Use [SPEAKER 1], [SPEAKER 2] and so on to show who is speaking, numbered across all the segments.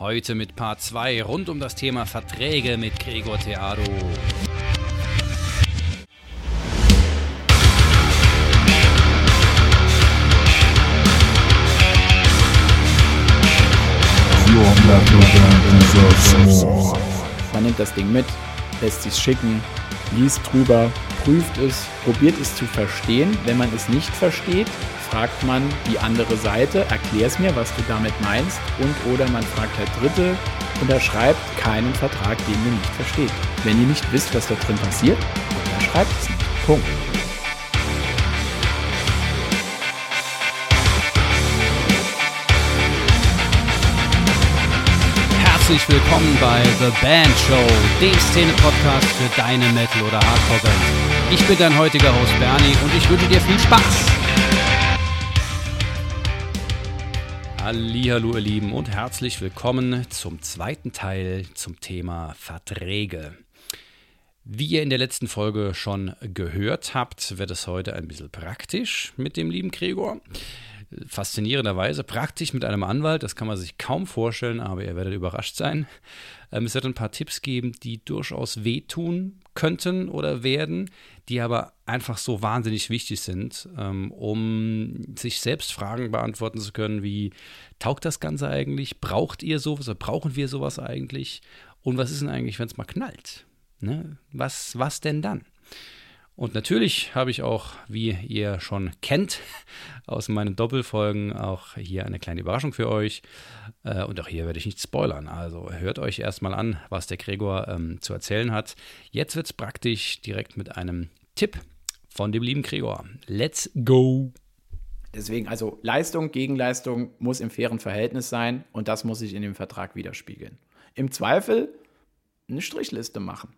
[SPEAKER 1] Heute mit Part 2 rund um das Thema Verträge mit Gregor Theado.
[SPEAKER 2] Man nimmt das Ding mit, lässt sich schicken, liest drüber, prüft es, probiert es zu verstehen. Wenn man es nicht versteht, fragt man die andere Seite, erklär es mir, was du damit meinst. Und oder man fragt der Dritte, unterschreibt keinen Vertrag, den ihr nicht versteht. Wenn ihr nicht wisst, was da drin passiert, unterschreibt es nicht. Punkt.
[SPEAKER 1] Herzlich willkommen bei The Band Show, dem Szene-Podcast für deine Metal- oder Hardcore-Band. Ich bin dein heutiger Host Bernie und ich wünsche dir viel Spaß. Hallo ihr Lieben und herzlich willkommen zum zweiten Teil zum Thema Verträge. Wie ihr in der letzten Folge schon gehört habt, wird es heute ein bisschen praktisch mit dem lieben Gregor faszinierenderweise praktisch mit einem Anwalt. Das kann man sich kaum vorstellen, aber ihr werdet überrascht sein. Ähm, es wird ein paar Tipps geben, die durchaus wehtun könnten oder werden, die aber einfach so wahnsinnig wichtig sind, ähm, um sich selbst Fragen beantworten zu können, wie taugt das Ganze eigentlich? Braucht ihr sowas oder brauchen wir sowas eigentlich? Und was ist denn eigentlich, wenn es mal knallt? Ne? Was, was denn dann? Und natürlich habe ich auch, wie ihr schon kennt, aus meinen Doppelfolgen auch hier eine kleine Überraschung für euch. Äh, und auch hier werde ich nicht spoilern. Also hört euch erstmal an, was der Gregor ähm, zu erzählen hat. Jetzt wird es praktisch direkt mit einem Tipp von dem lieben Gregor. Let's go!
[SPEAKER 2] Deswegen, also Leistung gegen Leistung muss im fairen Verhältnis sein und das muss sich in dem Vertrag widerspiegeln. Im Zweifel eine Strichliste machen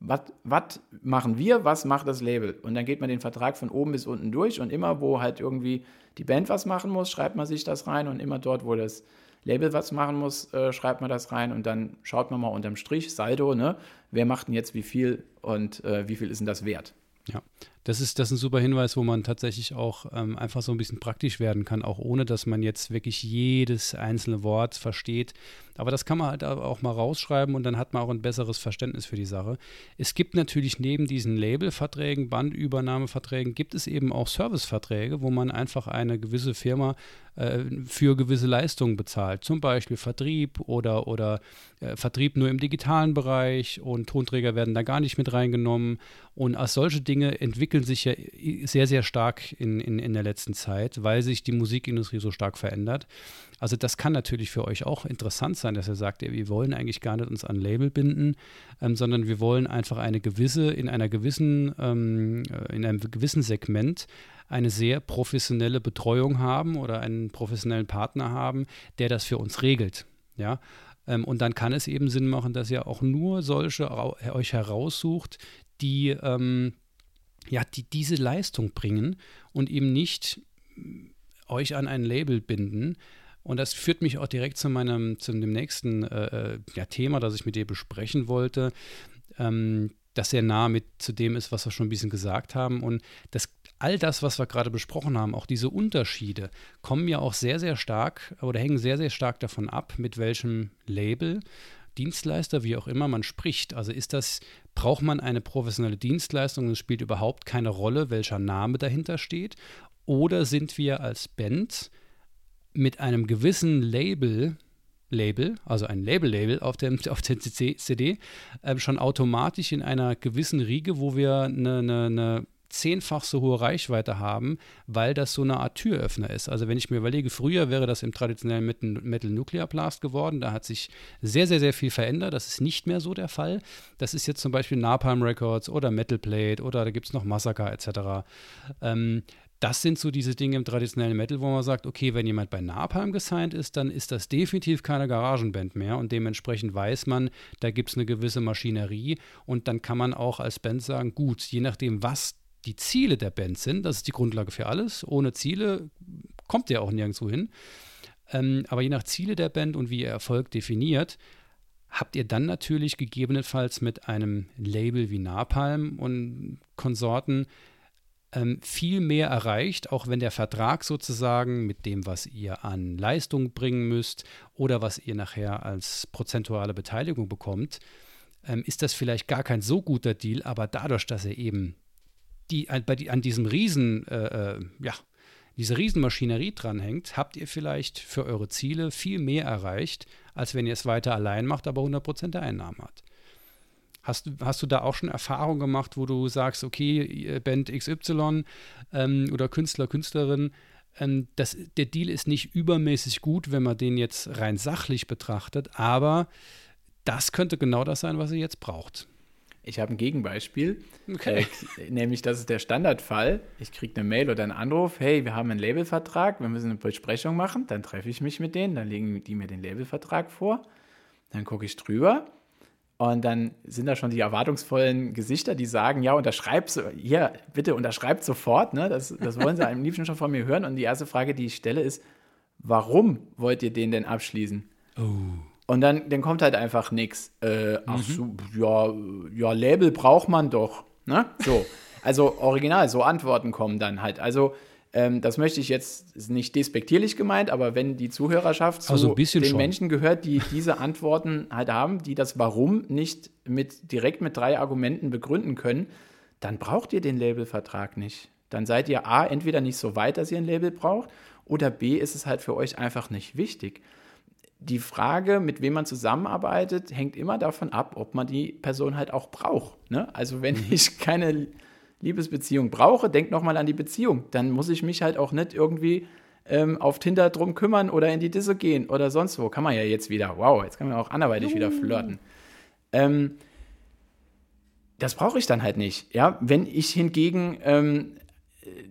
[SPEAKER 2] was machen wir, was macht das Label? Und dann geht man den Vertrag von oben bis unten durch und immer, wo halt irgendwie die Band was machen muss, schreibt man sich das rein und immer dort, wo das Label was machen muss, äh, schreibt man das rein und dann schaut man mal unterm Strich, Saldo, ne? wer macht denn jetzt wie viel und äh, wie viel ist denn das wert?
[SPEAKER 1] Ja, das ist, das ist ein super Hinweis, wo man tatsächlich auch ähm, einfach so ein bisschen praktisch werden kann, auch ohne dass man jetzt wirklich jedes einzelne Wort versteht. Aber das kann man halt auch mal rausschreiben und dann hat man auch ein besseres Verständnis für die Sache. Es gibt natürlich neben diesen Labelverträgen, Bandübernahmeverträgen, gibt es eben auch Serviceverträge, wo man einfach eine gewisse Firma äh, für gewisse Leistungen bezahlt. Zum Beispiel Vertrieb oder, oder äh, Vertrieb nur im digitalen Bereich und Tonträger werden da gar nicht mit reingenommen. Und als solche Dinge entwickeln sich ja sehr, sehr stark in, in, in der letzten Zeit, weil sich die Musikindustrie so stark verändert. Also das kann natürlich für euch auch interessant sein, dass ihr sagt, ey, wir wollen eigentlich gar nicht uns an Label binden, ähm, sondern wir wollen einfach eine gewisse, in einer gewissen, ähm, äh, in einem gewissen Segment eine sehr professionelle Betreuung haben oder einen professionellen Partner haben, der das für uns regelt. Ja, ähm, und dann kann es eben Sinn machen, dass ihr auch nur solche euch heraussucht, die, ähm, ja, die diese Leistung bringen und eben nicht euch an ein Label binden, und das führt mich auch direkt zu meinem, zu dem nächsten äh, äh, ja, Thema, das ich mit dir besprechen wollte, ähm, das sehr nah mit zu dem ist, was wir schon ein bisschen gesagt haben. Und das, all das, was wir gerade besprochen haben, auch diese Unterschiede, kommen ja auch sehr, sehr stark oder hängen sehr, sehr stark davon ab, mit welchem Label Dienstleister, wie auch immer man spricht. Also ist das, braucht man eine professionelle Dienstleistung und es spielt überhaupt keine Rolle, welcher Name dahinter steht? Oder sind wir als Band mit einem gewissen Label, Label, also ein Label-Label auf, auf der CD, äh, schon automatisch in einer gewissen Riege, wo wir eine, eine, eine zehnfach so hohe Reichweite haben, weil das so eine Art Türöffner ist. Also wenn ich mir überlege, früher wäre das im traditionellen Metal Nuclear Blast geworden, da hat sich sehr, sehr, sehr viel verändert. Das ist nicht mehr so der Fall. Das ist jetzt zum Beispiel Napalm Records oder Metal Plate oder da gibt es noch Massacre etc. Ähm, das sind so diese Dinge im traditionellen Metal, wo man sagt, okay, wenn jemand bei Napalm gesigned ist, dann ist das definitiv keine Garagenband mehr und dementsprechend weiß man, da gibt es eine gewisse Maschinerie und dann kann man auch als Band sagen, gut, je nachdem, was die Ziele der Band sind, das ist die Grundlage für alles, ohne Ziele kommt ihr auch nirgendwo hin, ähm, aber je nach Ziele der Band und wie ihr Erfolg definiert, habt ihr dann natürlich gegebenenfalls mit einem Label wie Napalm und Konsorten ähm, viel mehr erreicht, auch wenn der Vertrag sozusagen mit dem, was ihr an Leistung bringen müsst oder was ihr nachher als prozentuale Beteiligung bekommt, ähm, ist das vielleicht gar kein so guter Deal, aber dadurch, dass er eben die, an, die, an diesem Riesen, äh, äh, ja, diese Riesenmaschinerie dranhängt, habt ihr vielleicht für eure Ziele viel mehr erreicht, als wenn ihr es weiter allein macht, aber 100% der Einnahmen hat. Hast, hast du da auch schon Erfahrungen gemacht, wo du sagst, okay, Band XY ähm, oder Künstler, Künstlerin, ähm, das, der Deal ist nicht übermäßig gut, wenn man den jetzt rein sachlich betrachtet, aber das könnte genau das sein, was ihr jetzt braucht.
[SPEAKER 2] Ich habe ein Gegenbeispiel, okay. äh, nämlich das ist der Standardfall. Ich kriege eine Mail oder einen Anruf, hey, wir haben einen Labelvertrag, wir müssen eine Besprechung machen, dann treffe ich mich mit denen, dann legen die mir den Labelvertrag vor, dann gucke ich drüber und dann sind da schon die erwartungsvollen Gesichter, die sagen, ja, unterschreib, so, hier, bitte unterschreibt sofort, ne? das, das wollen sie am liebsten schon von mir hören. Und die erste Frage, die ich stelle, ist, warum wollt ihr den denn abschließen? Oh. Und dann, dann kommt halt einfach nichts. Äh, ach mhm. so, ja, ja, Label braucht man doch. Ne? So. Also original, so Antworten kommen dann halt. Also ähm, das möchte ich jetzt nicht despektierlich gemeint, aber wenn die Zuhörerschaft zu
[SPEAKER 1] also den
[SPEAKER 2] schon. Menschen gehört, die diese Antworten halt haben, die das Warum nicht mit, direkt mit drei Argumenten begründen können, dann braucht ihr den Labelvertrag nicht. Dann seid ihr A, entweder nicht so weit, dass ihr ein Label braucht, oder B, ist es halt für euch einfach nicht wichtig. Die Frage, mit wem man zusammenarbeitet, hängt immer davon ab, ob man die Person halt auch braucht. Ne? Also wenn mhm. ich keine Liebesbeziehung brauche, denk nochmal an die Beziehung. Dann muss ich mich halt auch nicht irgendwie ähm, auf Tinder drum kümmern oder in die Disse gehen oder sonst wo. Kann man ja jetzt wieder. Wow, jetzt kann man auch anderweitig wieder flirten. Ähm, das brauche ich dann halt nicht. Ja, wenn ich hingegen ähm,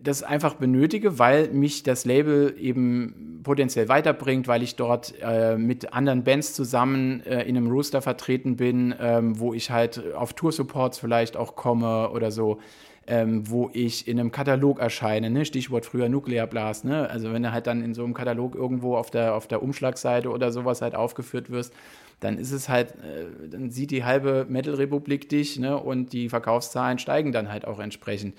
[SPEAKER 2] das einfach benötige, weil mich das Label eben potenziell weiterbringt, weil ich dort äh, mit anderen Bands zusammen äh, in einem Rooster vertreten bin, ähm, wo ich halt auf Tour-Supports vielleicht auch komme oder so ähm, wo ich in einem Katalog erscheine, ne? Stichwort früher Nuclear Blast, ne? Also wenn du halt dann in so einem Katalog irgendwo auf der, auf der Umschlagseite oder sowas halt aufgeführt wirst, dann ist es halt, äh, dann sieht die halbe Metal-Republik dich, ne? Und die Verkaufszahlen steigen dann halt auch entsprechend.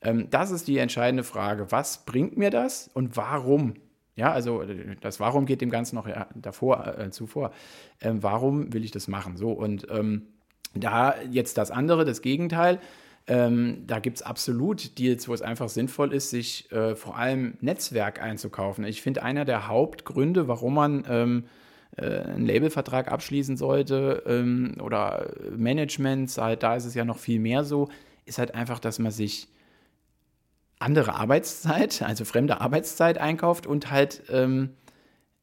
[SPEAKER 2] Ähm, das ist die entscheidende Frage. Was bringt mir das und warum? Ja, also das Warum geht dem Ganzen noch davor, äh, zuvor. Ähm, warum will ich das machen? So, und ähm, da jetzt das andere, das Gegenteil, ähm, da gibt es absolut Deals, wo es einfach sinnvoll ist, sich äh, vor allem Netzwerk einzukaufen. Ich finde, einer der Hauptgründe, warum man ähm, äh, einen Labelvertrag abschließen sollte ähm, oder Managements, halt, da ist es ja noch viel mehr so, ist halt einfach, dass man sich andere Arbeitszeit, also fremde Arbeitszeit einkauft und halt ähm,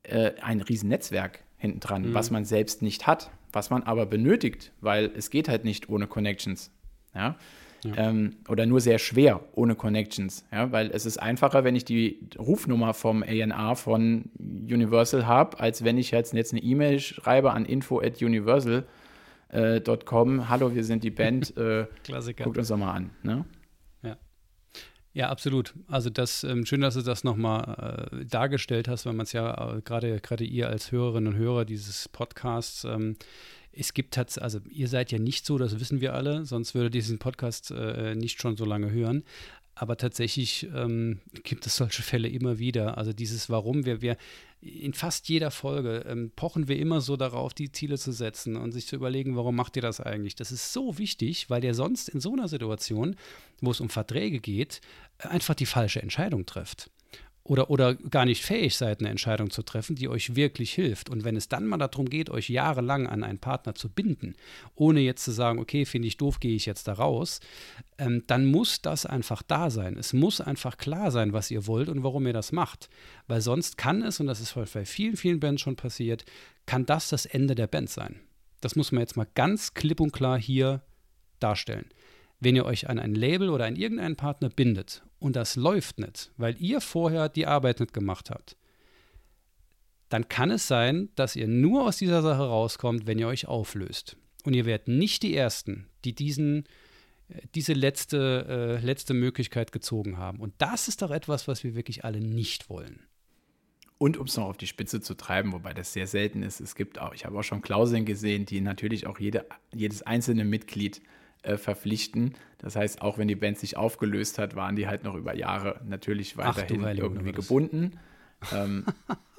[SPEAKER 2] äh, ein Riesennetzwerk hinten dran, mhm. was man selbst nicht hat, was man aber benötigt, weil es geht halt nicht ohne Connections. Ja. Ähm, oder nur sehr schwer ohne Connections. Ja? Weil es ist einfacher, wenn ich die Rufnummer vom ANA von Universal habe, als wenn ich jetzt, jetzt eine E-Mail schreibe an info at universal.com. Äh, Hallo, wir sind die Band. Äh,
[SPEAKER 1] Klassiker.
[SPEAKER 2] Guckt uns doch mal an. Ne?
[SPEAKER 1] Ja. Absolut. Also das ähm, schön, dass du das nochmal äh, dargestellt hast, weil man es ja äh, gerade gerade ihr als Hörerinnen und Hörer dieses Podcasts ähm, es gibt tatsächlich, also ihr seid ja nicht so, das wissen wir alle, sonst würde diesen Podcast äh, nicht schon so lange hören. Aber tatsächlich ähm, gibt es solche Fälle immer wieder. Also dieses Warum, wir, wir in fast jeder Folge ähm, pochen wir immer so darauf, die Ziele zu setzen und sich zu überlegen, warum macht ihr das eigentlich? Das ist so wichtig, weil ihr sonst in so einer Situation, wo es um Verträge geht, einfach die falsche Entscheidung trifft oder, oder gar nicht fähig seid, eine Entscheidung zu treffen, die euch wirklich hilft. Und wenn es dann mal darum geht, euch jahrelang an einen Partner zu binden, ohne jetzt zu sagen, okay, finde ich doof, gehe ich jetzt da raus, ähm, dann muss das einfach da sein. Es muss einfach klar sein, was ihr wollt und warum ihr das macht. Weil sonst kann es, und das ist bei vielen, vielen Bands schon passiert, kann das das Ende der Band sein. Das muss man jetzt mal ganz klipp und klar hier darstellen. Wenn ihr euch an ein Label oder an irgendeinen Partner bindet und das läuft nicht, weil ihr vorher die Arbeit nicht gemacht habt, dann kann es sein, dass ihr nur aus dieser Sache rauskommt, wenn ihr euch auflöst. Und ihr werdet nicht die Ersten, die diesen, äh, diese letzte, äh, letzte Möglichkeit gezogen haben. Und das ist doch etwas, was wir wirklich alle nicht wollen.
[SPEAKER 2] Und um es noch auf die Spitze zu treiben, wobei das sehr selten ist, es gibt auch, ich habe auch schon Klauseln gesehen, die natürlich auch jede, jedes einzelne Mitglied äh, verpflichten. Das heißt, auch wenn die Band sich aufgelöst hat, waren die halt noch über Jahre natürlich weiterhin Ach, irgendwie gebunden. Ähm,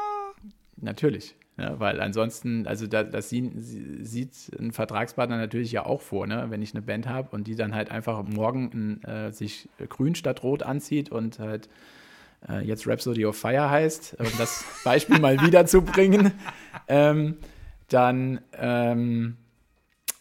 [SPEAKER 2] natürlich. Ja, weil ansonsten, also da, das sieht, sieht, ein Vertragspartner natürlich ja auch vor, ne? wenn ich eine Band habe und die dann halt einfach morgen äh, sich grün statt rot anzieht und halt äh, jetzt Rhapsody of Fire heißt, um das Beispiel mal wiederzubringen, ähm, dann ähm,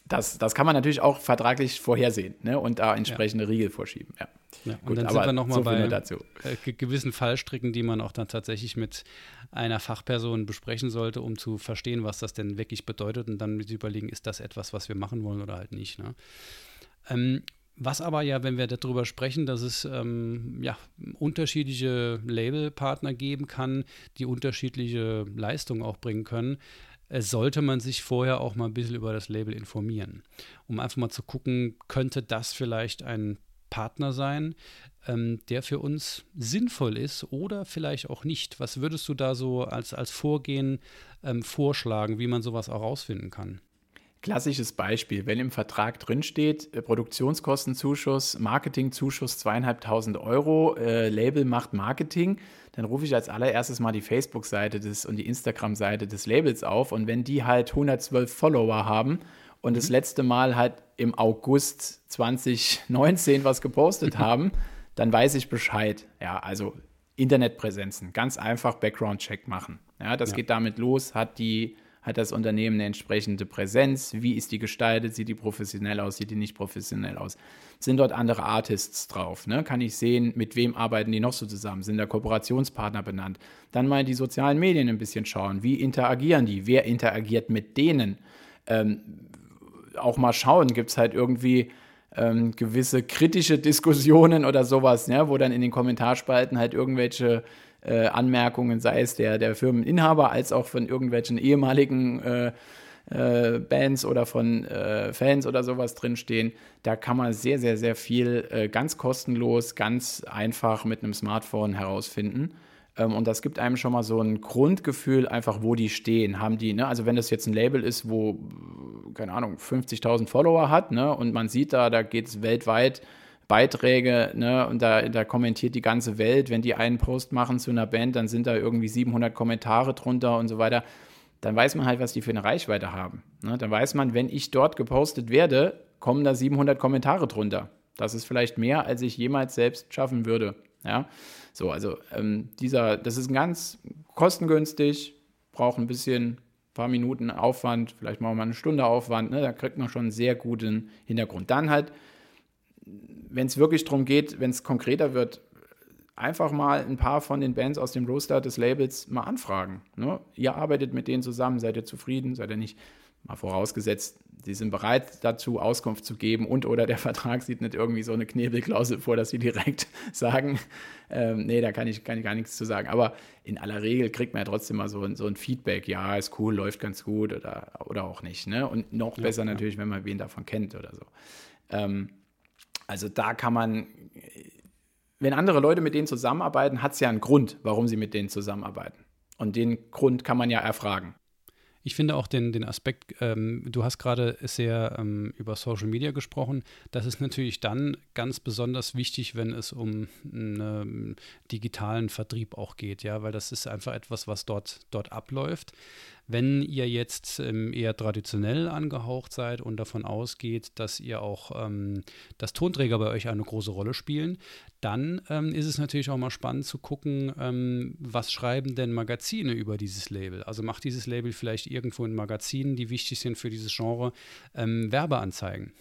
[SPEAKER 2] das, das kann man natürlich auch vertraglich vorhersehen ne? und da entsprechende ja. Riegel vorschieben. Ja.
[SPEAKER 1] Ja, und Gut, dann sind wir nochmal so bei dazu. Äh, gewissen Fallstricken, die man auch dann tatsächlich mit einer Fachperson besprechen sollte, um zu verstehen, was das denn wirklich bedeutet und dann mit überlegen, ist das etwas, was wir machen wollen oder halt nicht. Ne? Ähm, was aber ja, wenn wir darüber sprechen, dass es ähm, ja, unterschiedliche Labelpartner geben kann, die unterschiedliche Leistungen auch bringen können, sollte man sich vorher auch mal ein bisschen über das Label informieren, um einfach mal zu gucken, könnte das vielleicht ein Partner sein, ähm, der für uns sinnvoll ist oder vielleicht auch nicht. Was würdest du da so als, als Vorgehen ähm, vorschlagen, wie man sowas auch rausfinden kann?
[SPEAKER 2] Klassisches Beispiel, wenn im Vertrag drinsteht, äh, Produktionskostenzuschuss, Marketingzuschuss zweieinhalbtausend Euro, äh, Label macht Marketing, dann rufe ich als allererstes mal die Facebook-Seite und die Instagram-Seite des Labels auf und wenn die halt 112 Follower haben und mhm. das letzte Mal halt im August 2019 was gepostet haben, dann weiß ich Bescheid. Ja, also Internetpräsenzen, ganz einfach Background-Check machen. Ja, das ja. geht damit los, hat die hat das Unternehmen eine entsprechende Präsenz? Wie ist die gestaltet? Sieht die professionell aus? Sieht die nicht professionell aus? Sind dort andere Artists drauf? Ne? Kann ich sehen, mit wem arbeiten die noch so zusammen? Sind da Kooperationspartner benannt? Dann mal die sozialen Medien ein bisschen schauen. Wie interagieren die? Wer interagiert mit denen? Ähm, auch mal schauen, gibt es halt irgendwie ähm, gewisse kritische Diskussionen oder sowas, ne, wo dann in den Kommentarspalten halt irgendwelche äh, Anmerkungen, sei es der, der Firmeninhaber als auch von irgendwelchen ehemaligen äh, äh, Bands oder von äh, Fans oder sowas drinstehen. Da kann man sehr, sehr, sehr viel äh, ganz kostenlos, ganz einfach mit einem Smartphone herausfinden. Ähm, und das gibt einem schon mal so ein Grundgefühl, einfach wo die stehen. Haben die, ne? also wenn das jetzt ein Label ist, wo, keine Ahnung, 50.000 Follower hat, ne? und man sieht da, da geht es weltweit Beiträge, ne, und da, da kommentiert die ganze Welt. Wenn die einen Post machen zu einer Band, dann sind da irgendwie 700 Kommentare drunter und so weiter. Dann weiß man halt, was die für eine Reichweite haben. Ne? Dann weiß man, wenn ich dort gepostet werde, kommen da 700 Kommentare drunter. Das ist vielleicht mehr, als ich jemals selbst schaffen würde. Ja, so, also ähm, dieser, das ist ganz kostengünstig, braucht ein bisschen, paar Minuten Aufwand, vielleicht mal eine Stunde Aufwand, ne? da kriegt man schon einen sehr guten Hintergrund. Dann halt, wenn es wirklich darum geht, wenn es konkreter wird, einfach mal ein paar von den Bands aus dem Roster des Labels mal anfragen. Ne? Ihr arbeitet mit denen zusammen, seid ihr zufrieden, seid ihr nicht? Mal vorausgesetzt, sie sind bereit dazu, Auskunft zu geben und oder der Vertrag sieht nicht irgendwie so eine Knebelklausel vor, dass sie direkt sagen, ähm, nee, da kann ich, kann ich gar nichts zu sagen. Aber in aller Regel kriegt man ja trotzdem mal so ein, so ein Feedback, ja, ist cool, läuft ganz gut oder, oder auch nicht. Ne? Und noch ja, besser ja. natürlich, wenn man wen davon kennt oder so. Ähm, also da kann man, wenn andere Leute mit denen zusammenarbeiten, hat es ja einen Grund, warum sie mit denen zusammenarbeiten. Und den Grund kann man ja erfragen.
[SPEAKER 1] Ich finde auch den, den Aspekt, ähm, du hast gerade sehr ähm, über Social Media gesprochen. Das ist natürlich dann ganz besonders wichtig, wenn es um einen digitalen Vertrieb auch geht, ja, weil das ist einfach etwas, was dort, dort abläuft. Wenn ihr jetzt ähm, eher traditionell angehaucht seid und davon ausgeht, dass ihr auch, ähm, dass Tonträger bei euch eine große Rolle spielen, dann ähm, ist es natürlich auch mal spannend zu gucken, ähm, was schreiben denn Magazine über dieses Label? Also macht dieses Label vielleicht irgendwo in Magazinen, die wichtig sind für dieses Genre, ähm, Werbeanzeigen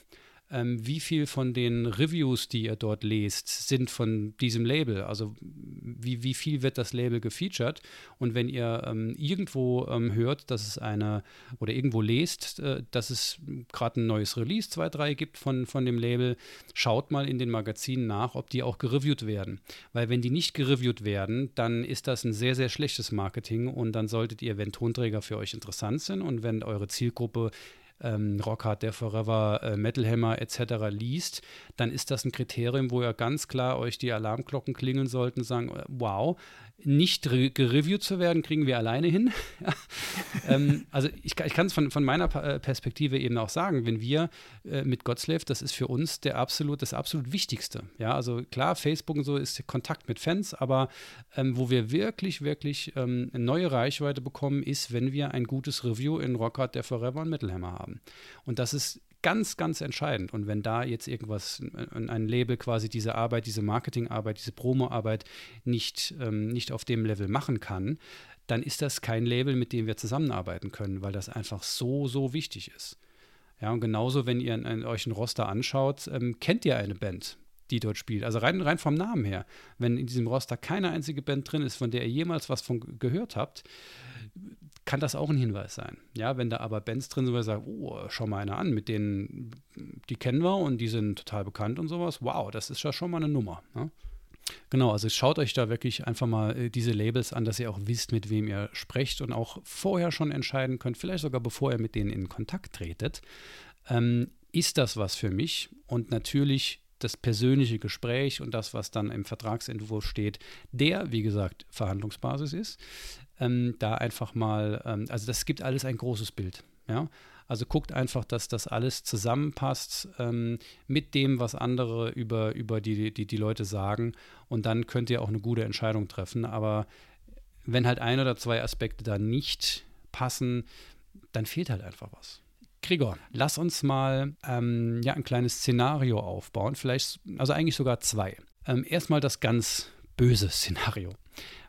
[SPEAKER 1] ähm, wie viel von den Reviews, die ihr dort lest, sind von diesem Label? Also wie, wie viel wird das Label gefeatured? Und wenn ihr ähm, irgendwo ähm, hört, dass es eine oder irgendwo lest, äh, dass es gerade ein neues Release, zwei, drei gibt von, von dem Label, schaut mal in den Magazinen nach, ob die auch gereviewt werden. Weil wenn die nicht gereviewt werden, dann ist das ein sehr, sehr schlechtes Marketing und dann solltet ihr, wenn Tonträger für euch interessant sind und wenn eure Zielgruppe ähm, Rockhard, der Forever, äh, Metal Hammer etc. liest, dann ist das ein Kriterium, wo ihr ganz klar euch die Alarmglocken klingeln sollten und sagen, äh, wow, nicht gereviewt zu werden, kriegen wir alleine hin. ähm, also ich, ich kann es von, von meiner äh, Perspektive eben auch sagen, wenn wir äh, mit Godslave, das ist für uns der absolut, das absolut Wichtigste. Ja, also klar, Facebook und so ist Kontakt mit Fans, aber ähm, wo wir wirklich, wirklich ähm, eine neue Reichweite bekommen, ist, wenn wir ein gutes Review in Rockhard, der Forever und Metal Hammer haben. Und das ist ganz, ganz entscheidend. Und wenn da jetzt irgendwas, ein Label quasi diese Arbeit, diese Marketingarbeit, diese Promoarbeit nicht, ähm, nicht auf dem Level machen kann, dann ist das kein Label, mit dem wir zusammenarbeiten können, weil das einfach so, so wichtig ist. Ja, und genauso, wenn ihr in, in euch einen Roster anschaut, ähm, kennt ihr eine Band, die dort spielt. Also rein, rein vom Namen her. Wenn in diesem Roster keine einzige Band drin ist, von der ihr jemals was von gehört habt, kann das auch ein Hinweis sein. Ja, wenn da aber Bands drin sind, wo sagt, oh, schau mal einer an, mit denen, die kennen wir und die sind total bekannt und sowas, wow, das ist ja schon mal eine Nummer. Ne? Genau, also schaut euch da wirklich einfach mal äh, diese Labels an, dass ihr auch wisst, mit wem ihr sprecht und auch vorher schon entscheiden könnt, vielleicht sogar bevor ihr mit denen in Kontakt tretet. Ähm, ist das was für mich? Und natürlich das persönliche Gespräch und das, was dann im Vertragsentwurf steht, der, wie gesagt, Verhandlungsbasis ist ähm, da einfach mal, ähm, also das gibt alles ein großes Bild. Ja? Also guckt einfach, dass das alles zusammenpasst ähm, mit dem, was andere über, über die, die, die Leute sagen. Und dann könnt ihr auch eine gute Entscheidung treffen. Aber wenn halt ein oder zwei Aspekte da nicht passen, dann fehlt halt einfach was. Gregor, lass uns mal ähm, ja, ein kleines Szenario aufbauen, vielleicht, also eigentlich sogar zwei. Ähm, erstmal das ganz böse Szenario.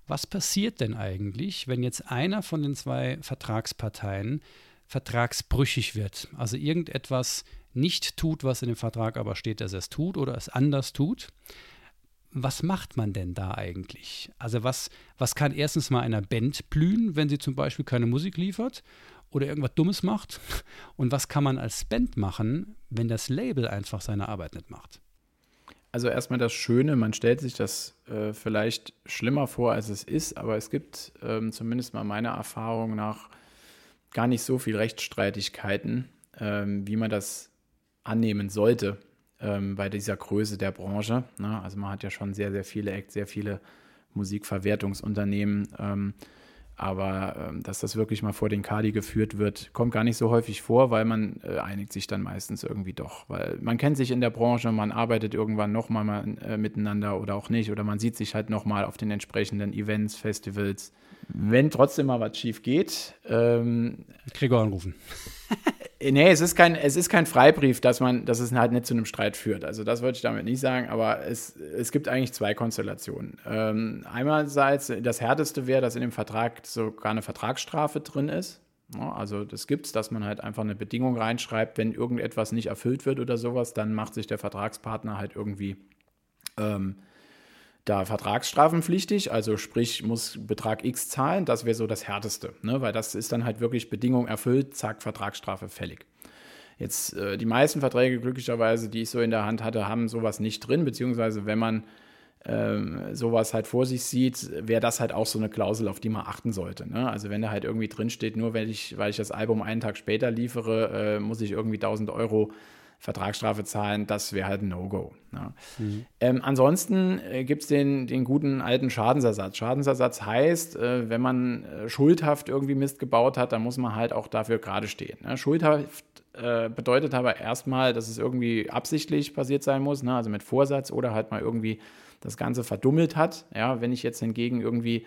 [SPEAKER 1] Was passiert denn eigentlich, wenn jetzt einer von den zwei Vertragsparteien vertragsbrüchig wird? Also irgendetwas nicht tut, was in dem Vertrag aber steht, dass er es tut oder es anders tut. Was macht man denn da eigentlich? Also was, was kann erstens mal einer Band blühen, wenn sie zum Beispiel keine Musik liefert oder irgendwas Dummes macht? Und was kann man als Band machen, wenn das Label einfach seine Arbeit nicht macht?
[SPEAKER 2] Also erstmal das Schöne, man stellt sich das äh, vielleicht schlimmer vor, als es ist, aber es gibt ähm, zumindest mal meiner Erfahrung nach gar nicht so viel Rechtsstreitigkeiten, ähm, wie man das annehmen sollte ähm, bei dieser Größe der Branche. Ne? Also man hat ja schon sehr, sehr viele Acts, sehr viele Musikverwertungsunternehmen. Aber ähm, dass das wirklich mal vor den Kadi geführt wird, kommt gar nicht so häufig vor, weil man äh, einigt sich dann meistens irgendwie doch. Weil man kennt sich in der Branche, man arbeitet irgendwann nochmal mal, äh, miteinander oder auch nicht. Oder man sieht sich halt nochmal auf den entsprechenden Events, Festivals. Wenn trotzdem mal was schief geht. Ähm,
[SPEAKER 1] Gregor anrufen.
[SPEAKER 2] Nee, es ist kein, es ist kein Freibrief, dass man, dass es halt nicht zu einem Streit führt. Also das wollte ich damit nicht sagen, aber es, es gibt eigentlich zwei Konstellationen. Ähm, einerseits, das härteste wäre, dass in dem Vertrag sogar eine Vertragsstrafe drin ist. Also das gibt es, dass man halt einfach eine Bedingung reinschreibt, wenn irgendetwas nicht erfüllt wird oder sowas, dann macht sich der Vertragspartner halt irgendwie ähm, da vertragsstrafenpflichtig, also sprich muss Betrag X zahlen, das wäre so das Härteste, ne? weil das ist dann halt wirklich Bedingung erfüllt, zack, Vertragsstrafe fällig. Jetzt äh, die meisten Verträge glücklicherweise, die ich so in der Hand hatte, haben sowas nicht drin, beziehungsweise wenn man ähm, sowas halt vor sich sieht, wäre das halt auch so eine Klausel, auf die man achten sollte. Ne? Also wenn da halt irgendwie drin steht, nur weil ich, weil ich das Album einen Tag später liefere, äh, muss ich irgendwie 1000 Euro Vertragsstrafe zahlen, das wäre halt ein No-Go. Ja. Mhm. Ähm, ansonsten äh, gibt es den, den guten alten Schadensersatz. Schadensersatz heißt, äh, wenn man äh, schuldhaft irgendwie Mist gebaut hat, dann muss man halt auch dafür gerade stehen. Ne? Schuldhaft äh, bedeutet aber erstmal, dass es irgendwie absichtlich passiert sein muss, ne? also mit Vorsatz oder halt mal irgendwie das Ganze verdummelt hat. Ja, wenn ich jetzt hingegen irgendwie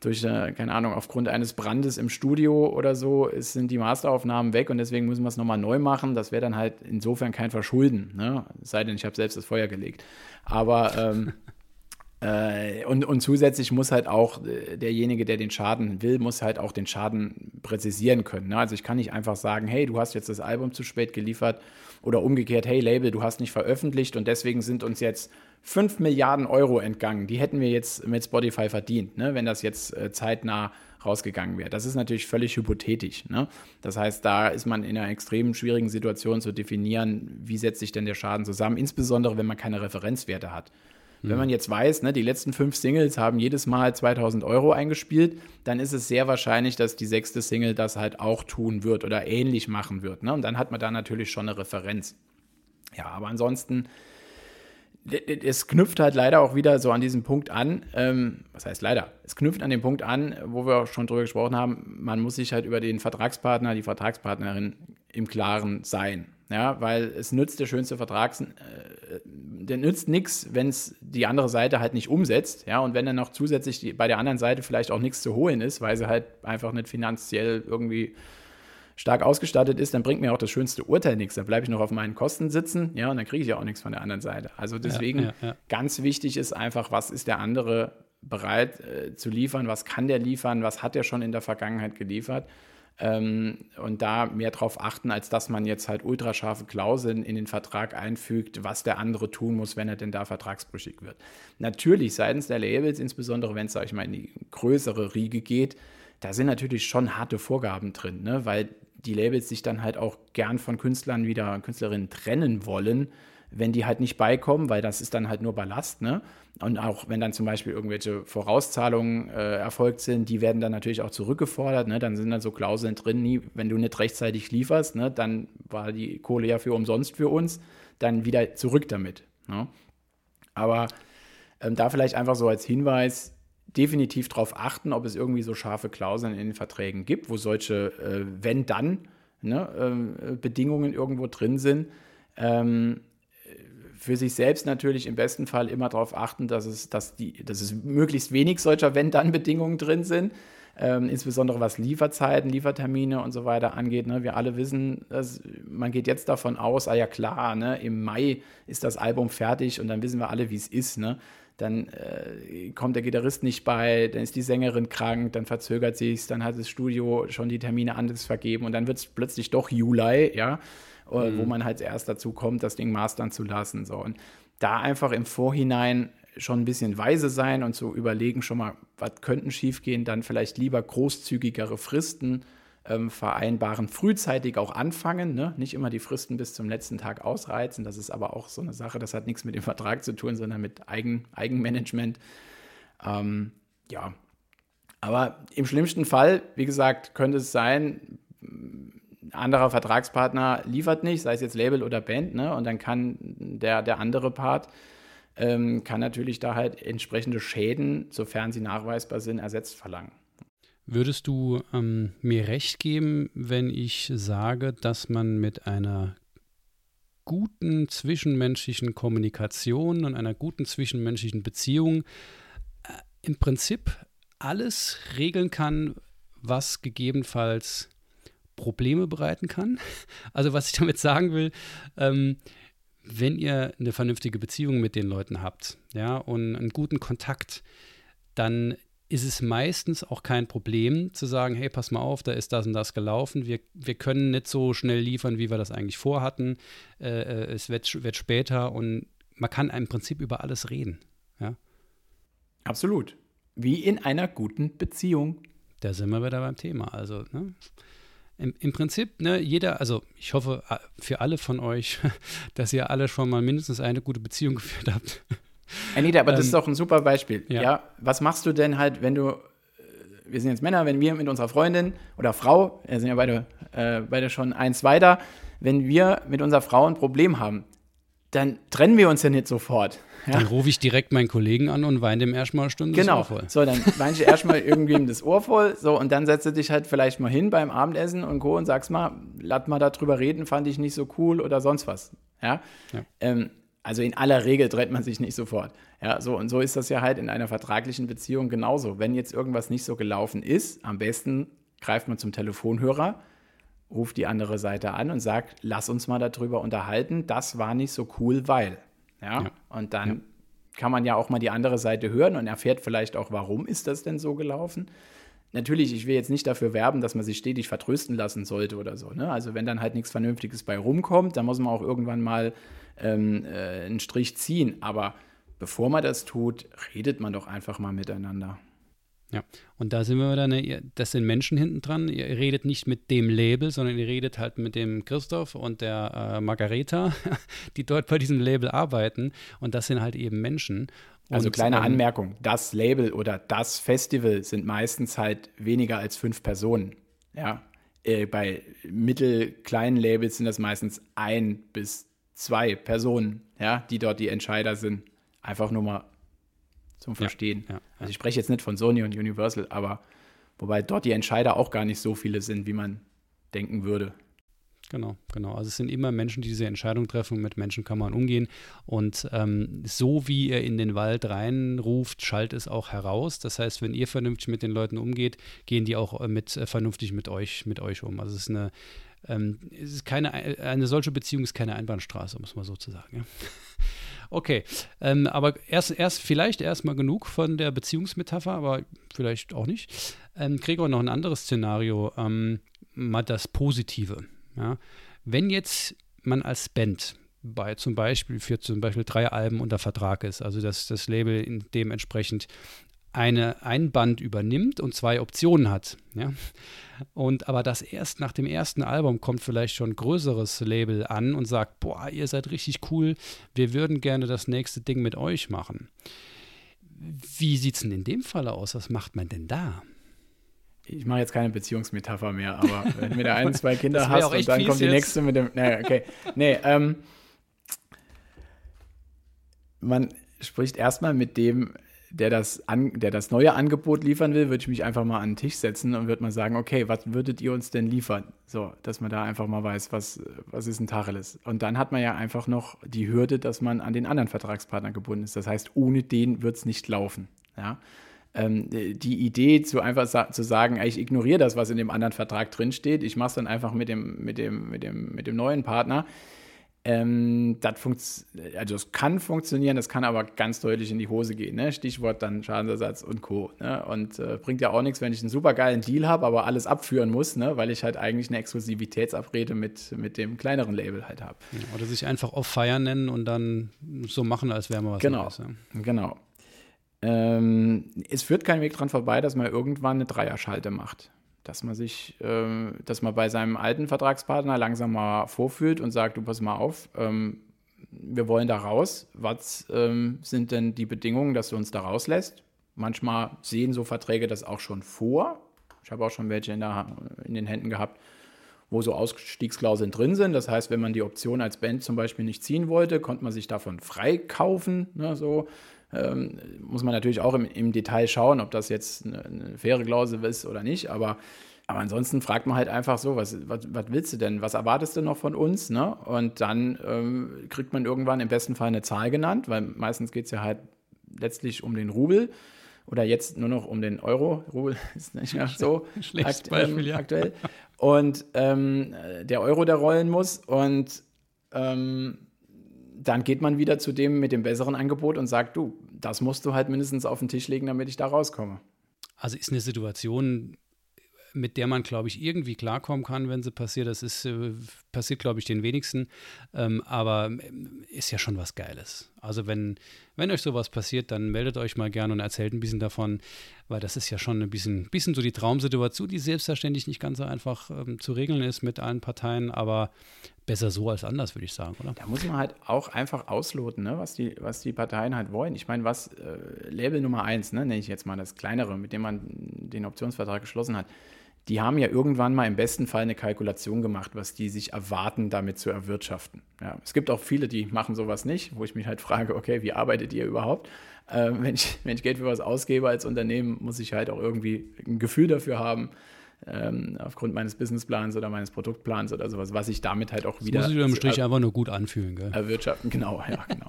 [SPEAKER 2] durch, äh, keine Ahnung, aufgrund eines Brandes im Studio oder so ist, sind die Masteraufnahmen weg und deswegen müssen wir es nochmal neu machen. Das wäre dann halt insofern kein Verschulden, ne? Es sei denn, ich habe selbst das Feuer gelegt. Aber ähm, äh, und, und zusätzlich muss halt auch äh, derjenige, der den Schaden will, muss halt auch den Schaden präzisieren können. Ne? Also ich kann nicht einfach sagen, hey, du hast jetzt das Album zu spät geliefert oder umgekehrt, hey Label, du hast nicht veröffentlicht und deswegen sind uns jetzt 5 Milliarden Euro entgangen. Die hätten wir jetzt mit Spotify verdient, ne? wenn das jetzt äh, zeitnah rausgegangen wäre. Das ist natürlich völlig hypothetisch. Ne? Das heißt, da ist man in einer extrem schwierigen Situation zu definieren, wie setzt sich denn der Schaden zusammen, insbesondere wenn man keine Referenzwerte hat. Wenn man jetzt weiß, ne, die letzten fünf Singles haben jedes Mal 2000 Euro eingespielt, dann ist es sehr wahrscheinlich, dass die sechste Single das halt auch tun wird oder ähnlich machen wird. Ne? Und dann hat man da natürlich schon eine Referenz. Ja, aber ansonsten es knüpft halt leider auch wieder so an diesen Punkt an, ähm, was heißt leider? Es knüpft an den Punkt an, wo wir auch schon drüber gesprochen haben, man muss sich halt über den Vertragspartner, die Vertragspartnerin im Klaren sein. Ja, weil es nützt der schönste Vertrag, äh, der nützt nichts, wenn es die andere Seite halt nicht umsetzt. Ja, und wenn dann noch zusätzlich die, bei der anderen Seite vielleicht auch nichts zu holen ist, weil sie halt einfach nicht finanziell irgendwie stark ausgestattet ist, dann bringt mir auch das schönste Urteil nichts. Dann bleibe ich noch auf meinen Kosten sitzen, ja, und dann kriege ich ja auch nichts von der anderen Seite. Also deswegen ja, ja, ja. ganz wichtig ist einfach, was ist der andere bereit äh, zu liefern, was kann der liefern, was hat er schon in der Vergangenheit geliefert. Ähm, und da mehr drauf achten, als dass man jetzt halt ultrascharfe Klauseln in den Vertrag einfügt, was der andere tun muss, wenn er denn da vertragsbrüchig wird. Natürlich seitens der Labels, insbesondere wenn es, sag ich mal, in die größere Riege geht, da sind natürlich schon harte Vorgaben drin, ne? weil die Labels sich dann halt auch gern von Künstlern wieder, Künstlerinnen trennen wollen, wenn die halt nicht beikommen, weil das ist dann halt nur Ballast, ne? Und auch wenn dann zum Beispiel irgendwelche Vorauszahlungen äh, erfolgt sind, die werden dann natürlich auch zurückgefordert, ne? Dann sind dann so Klauseln drin, nie, wenn du nicht rechtzeitig lieferst, ne, dann war die Kohle ja für umsonst für uns, dann wieder zurück damit. Ne? Aber ähm, da vielleicht einfach so als Hinweis, definitiv darauf achten, ob es irgendwie so scharfe Klauseln in den Verträgen gibt, wo solche äh, wenn-dann ne, äh, Bedingungen irgendwo drin sind. Ähm, für sich selbst natürlich im besten Fall immer darauf achten, dass es, dass die, dass es möglichst wenig solcher wenn-dann-Bedingungen drin sind. Ähm, insbesondere was Lieferzeiten, Liefertermine und so weiter angeht. Ne? Wir alle wissen, dass, man geht jetzt davon aus, ah ja klar, ne? im Mai ist das Album fertig und dann wissen wir alle, wie es ist. Ne? dann äh, kommt der Gitarrist nicht bei, dann ist die Sängerin krank, dann verzögert sich dann hat das Studio schon die Termine anders vergeben und dann wird es plötzlich doch Juli, ja, äh, mhm. wo man halt erst dazu kommt, das Ding mastern zu lassen. So. Und da einfach im Vorhinein schon ein bisschen weise sein und zu überlegen, schon mal, was könnten schiefgehen, dann vielleicht lieber großzügigere Fristen ähm, vereinbaren, frühzeitig auch anfangen, ne? nicht immer die Fristen bis zum letzten Tag ausreizen. Das ist aber auch so eine Sache, das hat nichts mit dem Vertrag zu tun, sondern mit Eigen, Eigenmanagement. Ähm, ja, aber im schlimmsten Fall, wie gesagt, könnte es sein, anderer Vertragspartner liefert nicht, sei es jetzt Label oder Band, ne? und dann kann der, der andere Part ähm, kann natürlich da halt entsprechende Schäden, sofern sie nachweisbar sind, ersetzt verlangen.
[SPEAKER 1] Würdest du ähm, mir recht geben, wenn ich sage, dass man mit einer guten zwischenmenschlichen Kommunikation und einer guten zwischenmenschlichen Beziehung äh, im Prinzip alles regeln kann, was gegebenenfalls Probleme bereiten kann? Also was ich damit sagen will, ähm, wenn ihr eine vernünftige Beziehung mit den Leuten habt, ja, und einen guten Kontakt, dann ist es meistens auch kein Problem zu sagen, hey, pass mal auf, da ist das und das gelaufen. Wir, wir können nicht so schnell liefern, wie wir das eigentlich vorhatten. Äh, äh, es wird, wird später und man kann im Prinzip über alles reden. Ja?
[SPEAKER 2] Absolut. Wie in einer guten Beziehung.
[SPEAKER 1] Da sind wir wieder beim Thema. Also, ne? Im, Im, Prinzip, ne, jeder, also ich hoffe für alle von euch, dass ihr alle schon mal mindestens eine gute Beziehung geführt habt.
[SPEAKER 2] Anita, aber ähm, das ist doch ein super Beispiel. Ja. ja. Was machst du denn halt, wenn du, äh, wir sind jetzt Männer, wenn wir mit unserer Freundin oder Frau, wir sind ja beide, äh, beide schon eins weiter, wenn wir mit unserer Frau ein Problem haben, dann trennen wir uns ja nicht sofort. Ja?
[SPEAKER 1] Dann rufe ich direkt meinen Kollegen an und weine dem erstmal eine Stunde
[SPEAKER 2] genau. das Ohr voll. So, dann weine ich erstmal irgendwem das Ohr voll. So, und dann setzt du dich halt vielleicht mal hin beim Abendessen und Co. und sagst mal, lass mal darüber reden, fand ich nicht so cool oder sonst was. Ja. ja. Ähm, also in aller Regel trennt man sich nicht sofort. Ja, so und so ist das ja halt in einer vertraglichen Beziehung genauso. Wenn jetzt irgendwas nicht so gelaufen ist, am besten greift man zum Telefonhörer, ruft die andere Seite an und sagt, lass uns mal darüber unterhalten. Das war nicht so cool, weil. Ja, ja. und dann ja. kann man ja auch mal die andere Seite hören und erfährt vielleicht auch, warum ist das denn so gelaufen. Natürlich, ich will jetzt nicht dafür werben, dass man sich stetig vertrösten lassen sollte oder so. Ne? Also wenn dann halt nichts Vernünftiges bei rumkommt, dann muss man auch irgendwann mal ähm, äh, einen Strich ziehen. Aber bevor man das tut, redet man doch einfach mal miteinander.
[SPEAKER 1] Ja, und da sind wir dann, das sind Menschen hinten dran. Ihr redet nicht mit dem Label, sondern ihr redet halt mit dem Christoph und der äh, Margareta, die dort bei diesem Label arbeiten. Und das sind halt eben Menschen.
[SPEAKER 2] Also kleine ähm, Anmerkung, das Label oder das Festival sind meistens halt weniger als fünf Personen. Ja, äh, bei mittelkleinen Labels sind das meistens ein bis zwei Personen, ja, die dort die Entscheider sind. Einfach nur mal zum Verstehen. Ja, ja, also ich spreche jetzt nicht von Sony und Universal, aber wobei dort die Entscheider auch gar nicht so viele sind, wie man denken würde.
[SPEAKER 1] Genau, genau. Also es sind immer Menschen, die diese Entscheidung treffen. Mit Menschen kann man umgehen. Und ähm, so wie ihr in den Wald reinruft, schallt es auch heraus. Das heißt, wenn ihr vernünftig mit den Leuten umgeht, gehen die auch äh, mit, äh, vernünftig mit euch, mit euch um. Also es ist eine, ähm, es ist keine, eine solche Beziehung ist keine Einbahnstraße, muss man so zu sagen. Ja? Okay, ähm, aber erst, erst vielleicht erstmal genug von der Beziehungsmetapher, aber vielleicht auch nicht. Ähm, Gregor, noch ein anderes Szenario, ähm, mal das Positive. Ja? Wenn jetzt man als Band bei zum Beispiel für zum Beispiel drei Alben unter Vertrag ist, also dass das Label dementsprechend eine, ein Band übernimmt und zwei Optionen hat. Ja? Und aber das erst nach dem ersten Album kommt vielleicht schon ein größeres Label an und sagt, boah, ihr seid richtig cool, wir würden gerne das nächste Ding mit euch machen. Wie sieht es denn in dem Fall aus? Was macht man denn da?
[SPEAKER 2] ich mache jetzt keine Beziehungsmetapher mehr, aber wenn du mir da ein, zwei Kinder hast und dann kommt die jetzt. nächste mit dem. Nee, okay. Nee, ähm, man spricht erstmal mit dem, der das, an, der das neue Angebot liefern will, würde ich mich einfach mal an den Tisch setzen und würde mal sagen, okay, was würdet ihr uns denn liefern? So, dass man da einfach mal weiß, was, was ist ein Tacheles. Und dann hat man ja einfach noch die Hürde, dass man an den anderen Vertragspartner gebunden ist. Das heißt, ohne den wird es nicht laufen. Ja ähm, die Idee zu einfach sa zu sagen, ich ignoriere das, was in dem anderen Vertrag drinsteht, ich mache es dann einfach mit dem, mit dem, mit dem, mit dem neuen Partner. Ähm, das also es kann funktionieren, das kann aber ganz deutlich in die Hose gehen. Ne? Stichwort dann Schadensersatz und Co. Ne? Und äh, bringt ja auch nichts, wenn ich einen supergeilen Deal habe, aber alles abführen muss, ne? weil ich halt eigentlich eine Exklusivitätsabrede mit, mit dem kleineren Label halt habe.
[SPEAKER 1] Oder sich einfach auf Feier nennen und dann so machen, als wäre man was
[SPEAKER 2] genau, Neues. Ja. Genau. Ähm, es führt kein Weg dran vorbei, dass man irgendwann eine Dreierschalte macht. Dass man sich, äh, dass man bei seinem alten Vertragspartner langsam mal vorfühlt und sagt, du pass mal auf, ähm, wir wollen da raus. Was ähm, sind denn die Bedingungen, dass du uns da rauslässt? Manchmal sehen so Verträge das auch schon vor. Ich habe auch schon welche in, der, in den Händen gehabt, wo so Ausstiegsklauseln drin sind. Das heißt, wenn man die Option als Band zum Beispiel nicht ziehen wollte, konnte man sich davon freikaufen. Ne, so. Ähm, muss man natürlich auch im, im, Detail schauen, ob das jetzt eine, eine faire Klausel ist oder nicht, aber, aber ansonsten fragt man halt einfach so, was, was, was willst du denn, was erwartest du noch von uns? Ne? Und dann ähm, kriegt man irgendwann im besten Fall eine Zahl genannt, weil meistens geht es ja halt letztlich um den Rubel oder jetzt nur noch um den Euro. Rubel ist nicht mehr so akt Beispiel, ja. aktuell. Und ähm, der Euro, der rollen muss und ähm, dann geht man wieder zu dem mit dem besseren Angebot und sagt, du, das musst du halt mindestens auf den Tisch legen, damit ich da rauskomme.
[SPEAKER 1] Also ist eine Situation, mit der man, glaube ich, irgendwie klarkommen kann, wenn sie passiert. Das ist, äh, passiert, glaube ich, den wenigsten. Ähm, aber ähm, ist ja schon was Geiles. Also wenn, wenn euch sowas passiert, dann meldet euch mal gerne und erzählt ein bisschen davon, weil das ist ja schon ein bisschen, bisschen so die Traumsituation, die selbstverständlich nicht ganz so einfach ähm, zu regeln ist mit allen Parteien, aber besser so als anders, würde ich sagen, oder?
[SPEAKER 2] Da muss man halt auch einfach ausloten, ne, was, die, was die Parteien halt wollen. Ich meine, was äh, Label Nummer eins, ne, nenne ich jetzt mal das kleinere, mit dem man den Optionsvertrag geschlossen hat, die haben ja irgendwann mal im besten Fall eine Kalkulation gemacht, was die sich erwarten, damit zu erwirtschaften. Ja, es gibt auch viele, die machen sowas nicht, wo ich mich halt frage, okay, wie arbeitet ihr überhaupt? Äh, wenn, ich, wenn ich Geld für was ausgebe als Unternehmen, muss ich halt auch irgendwie ein Gefühl dafür haben, ähm, aufgrund meines Businessplans oder meines Produktplans oder sowas, was ich damit halt auch das wieder.
[SPEAKER 1] Muss ich im Strich einfach nur gut anfühlen, gell?
[SPEAKER 2] Erwirtschaften, genau, ja, genau.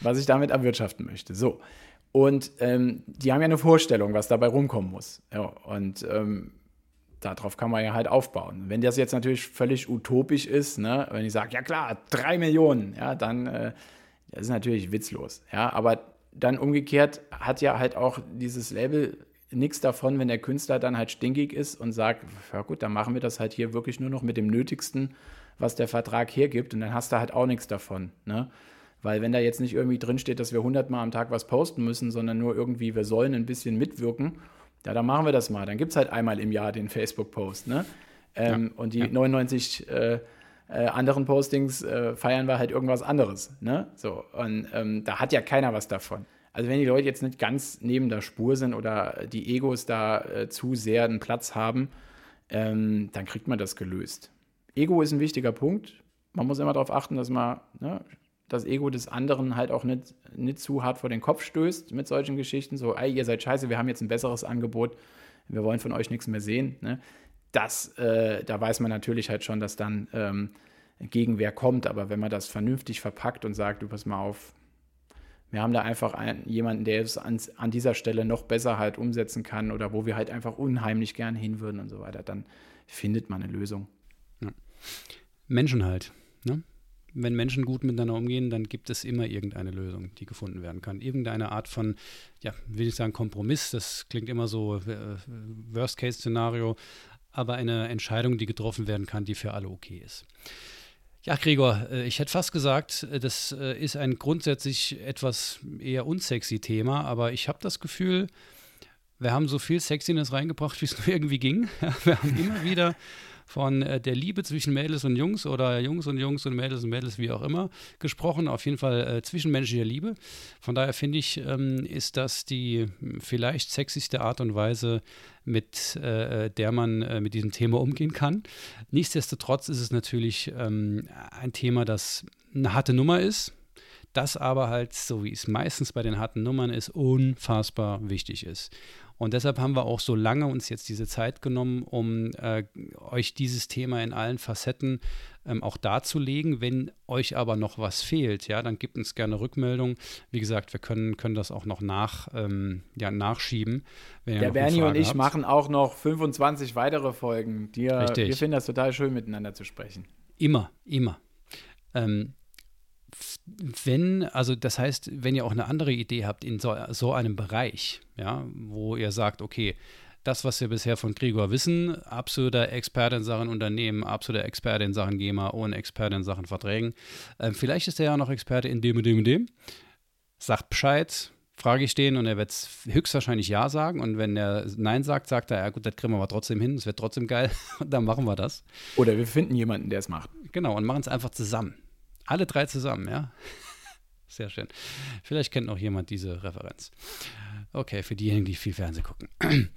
[SPEAKER 2] was ich damit erwirtschaften möchte. So. Und ähm, die haben ja eine Vorstellung, was dabei rumkommen muss. Ja, und ähm, darauf kann man ja halt aufbauen. Wenn das jetzt natürlich völlig utopisch ist, ne, wenn ich sage, ja klar, drei Millionen, ja, dann äh, das ist natürlich witzlos. Ja, aber dann umgekehrt hat ja halt auch dieses Label nichts davon, wenn der Künstler dann halt stinkig ist und sagt, ja gut, dann machen wir das halt hier wirklich nur noch mit dem Nötigsten, was der Vertrag hergibt und dann hast du halt auch nichts davon. Ne? Weil wenn da jetzt nicht irgendwie drinsteht, dass wir 100 Mal am Tag was posten müssen, sondern nur irgendwie, wir sollen ein bisschen mitwirken, ja, dann machen wir das mal. Dann gibt es halt einmal im Jahr den Facebook-Post. Ne? Ähm, ja, und die ja. 99 äh, äh, anderen Postings äh, feiern wir halt irgendwas anderes. Ne? So, und ähm, da hat ja keiner was davon. Also wenn die Leute jetzt nicht ganz neben der Spur sind oder die Egos da äh, zu sehr einen Platz haben, ähm, dann kriegt man das gelöst. Ego ist ein wichtiger Punkt. man muss immer darauf achten, dass man ne, das Ego des anderen halt auch nicht, nicht zu hart vor den Kopf stößt mit solchen Geschichten. So, ey, ihr seid scheiße, wir haben jetzt ein besseres Angebot, wir wollen von euch nichts mehr sehen. Ne? Das, äh, da weiß man natürlich halt schon, dass dann ähm, Gegenwehr kommt. Aber wenn man das vernünftig verpackt und sagt, du pass mal auf, wir haben da einfach einen, jemanden, der es an, an, dieser Stelle noch besser halt umsetzen kann oder wo wir halt einfach unheimlich gern hin würden und so weiter, dann findet man eine Lösung.
[SPEAKER 1] Ja. Menschen halt. Ne? wenn Menschen gut miteinander umgehen, dann gibt es immer irgendeine Lösung, die gefunden werden kann. Irgendeine Art von, ja, will ich sagen, Kompromiss. Das klingt immer so äh, Worst-Case-Szenario, aber eine Entscheidung, die getroffen werden kann, die für alle okay ist. Ja, Gregor, äh, ich hätte fast gesagt, äh, das äh, ist ein grundsätzlich etwas eher unsexy Thema, aber ich habe das Gefühl, wir haben so viel Sexiness reingebracht, wie es nur irgendwie ging. wir haben immer wieder von äh, der Liebe zwischen Mädels und Jungs oder Jungs und Jungs und Mädels und Mädels, wie auch immer, gesprochen. Auf jeden Fall äh, zwischenmenschlicher Liebe. Von daher finde ich, ähm, ist das die vielleicht sexyste Art und Weise, mit äh, der man äh, mit diesem Thema umgehen kann. Nichtsdestotrotz ist es natürlich ähm, ein Thema, das eine harte Nummer ist, das aber halt, so wie es meistens bei den harten Nummern ist, unfassbar wichtig ist. Und deshalb haben wir auch so lange uns jetzt diese Zeit genommen, um äh, euch dieses Thema in allen Facetten ähm, auch darzulegen. Wenn euch aber noch was fehlt, ja, dann gebt uns gerne Rückmeldung. Wie gesagt, wir können, können das auch noch nach, ähm, ja, nachschieben.
[SPEAKER 2] Der Bernie und ich habt. machen auch noch 25 weitere Folgen. Die, Richtig. Wir finden das total schön, miteinander zu sprechen.
[SPEAKER 1] Immer, immer. Ähm, wenn, also das heißt, wenn ihr auch eine andere Idee habt in so, so einem Bereich, ja, wo ihr sagt, okay, das, was wir bisher von Gregor wissen, absoluter Experte in Sachen Unternehmen, absoluter Experte in Sachen GEMA und Experte in Sachen Verträgen. Ähm, vielleicht ist er ja noch Experte in dem und dem und dem. Sagt Bescheid, frage ich den und er wird höchstwahrscheinlich Ja sagen. Und wenn er Nein sagt, sagt er, ja gut, das kriegen wir aber trotzdem hin, es wird trotzdem geil. und dann machen wir das.
[SPEAKER 2] Oder wir finden jemanden, der es macht.
[SPEAKER 1] Genau, und machen es einfach zusammen. Alle drei zusammen, ja. Sehr schön. Vielleicht kennt noch jemand diese Referenz. Okay, für diejenigen, die viel Fernsehen gucken.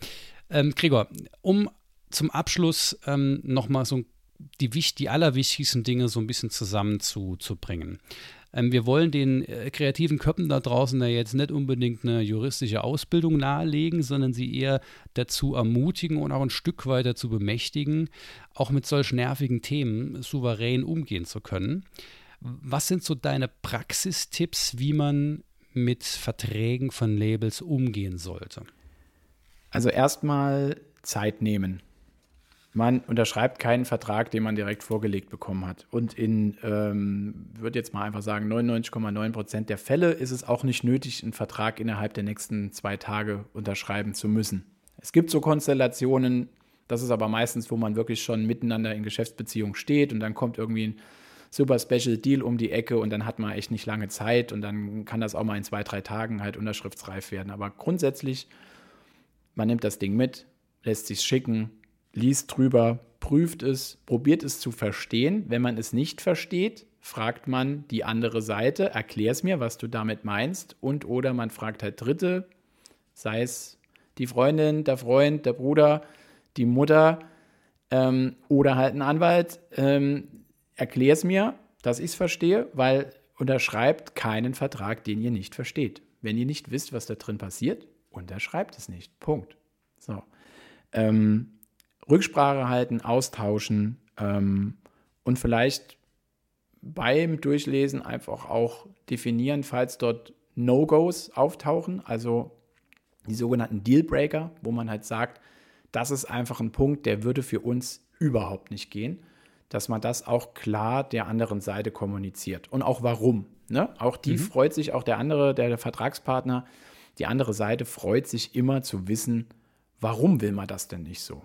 [SPEAKER 1] ähm, Gregor, um zum Abschluss ähm, nochmal so die, die allerwichtigsten Dinge so ein bisschen zusammenzubringen. Ähm, wir wollen den äh, kreativen Köpfen da draußen da jetzt nicht unbedingt eine juristische Ausbildung nahelegen, sondern sie eher dazu ermutigen und auch ein Stück weiter zu bemächtigen, auch mit solch nervigen Themen souverän umgehen zu können. Was sind so deine Praxistipps, wie man mit Verträgen von Labels umgehen sollte?
[SPEAKER 2] Also erstmal Zeit nehmen. Man unterschreibt keinen Vertrag, den man direkt vorgelegt bekommen hat. Und in, ähm, würde jetzt mal einfach sagen, 99,9 Prozent der Fälle ist es auch nicht nötig, einen Vertrag innerhalb der nächsten zwei Tage unterschreiben zu müssen. Es gibt so Konstellationen, das ist aber meistens, wo man wirklich schon miteinander in Geschäftsbeziehung steht und dann kommt irgendwie ein super Special Deal um die Ecke und dann hat man echt nicht lange Zeit und dann kann das auch mal in zwei, drei Tagen halt unterschriftsreif werden. Aber grundsätzlich, man nimmt das Ding mit, lässt sich schicken, liest drüber, prüft es, probiert es zu verstehen. Wenn man es nicht versteht, fragt man die andere Seite, erklär es mir, was du damit meinst und oder man fragt halt Dritte, sei es die Freundin, der Freund, der Bruder, die Mutter ähm, oder halt ein Anwalt. Ähm, erklär es mir, dass ich es verstehe, weil unterschreibt keinen Vertrag, den ihr nicht versteht. Wenn ihr nicht wisst, was da drin passiert, unterschreibt es nicht. Punkt. So. Ähm, Rücksprache halten, austauschen ähm, und vielleicht beim Durchlesen einfach auch definieren, falls dort No-Gos auftauchen, also die sogenannten Dealbreaker, wo man halt sagt, das ist einfach ein Punkt, der würde für uns überhaupt nicht gehen dass man das auch klar der anderen Seite kommuniziert. Und auch warum. Ne? Auch die mhm. freut sich, auch der andere, der, der Vertragspartner, die andere Seite freut sich immer zu wissen, warum will man das denn nicht so.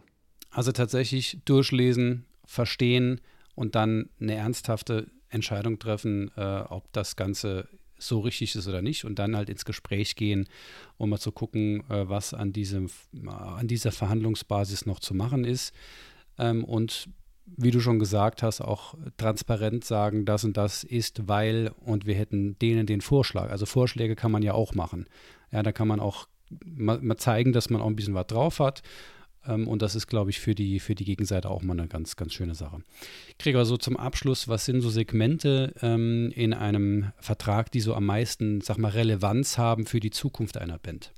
[SPEAKER 1] Also tatsächlich durchlesen, verstehen und dann eine ernsthafte Entscheidung treffen, äh, ob das Ganze so richtig ist oder nicht und dann halt ins Gespräch gehen, um mal zu gucken, äh, was an, diesem, äh, an dieser Verhandlungsbasis noch zu machen ist. Ähm, und wie du schon gesagt hast, auch transparent sagen, das und das ist, weil und wir hätten denen den Vorschlag. Also Vorschläge kann man ja auch machen. Ja, da kann man auch mal, mal zeigen, dass man auch ein bisschen was drauf hat. Ähm, und das ist, glaube ich, für die, für die Gegenseite auch mal eine ganz, ganz schöne Sache. Gregor, so zum Abschluss, was sind so Segmente ähm, in einem Vertrag, die so am meisten, sag mal, Relevanz haben für die Zukunft einer Band?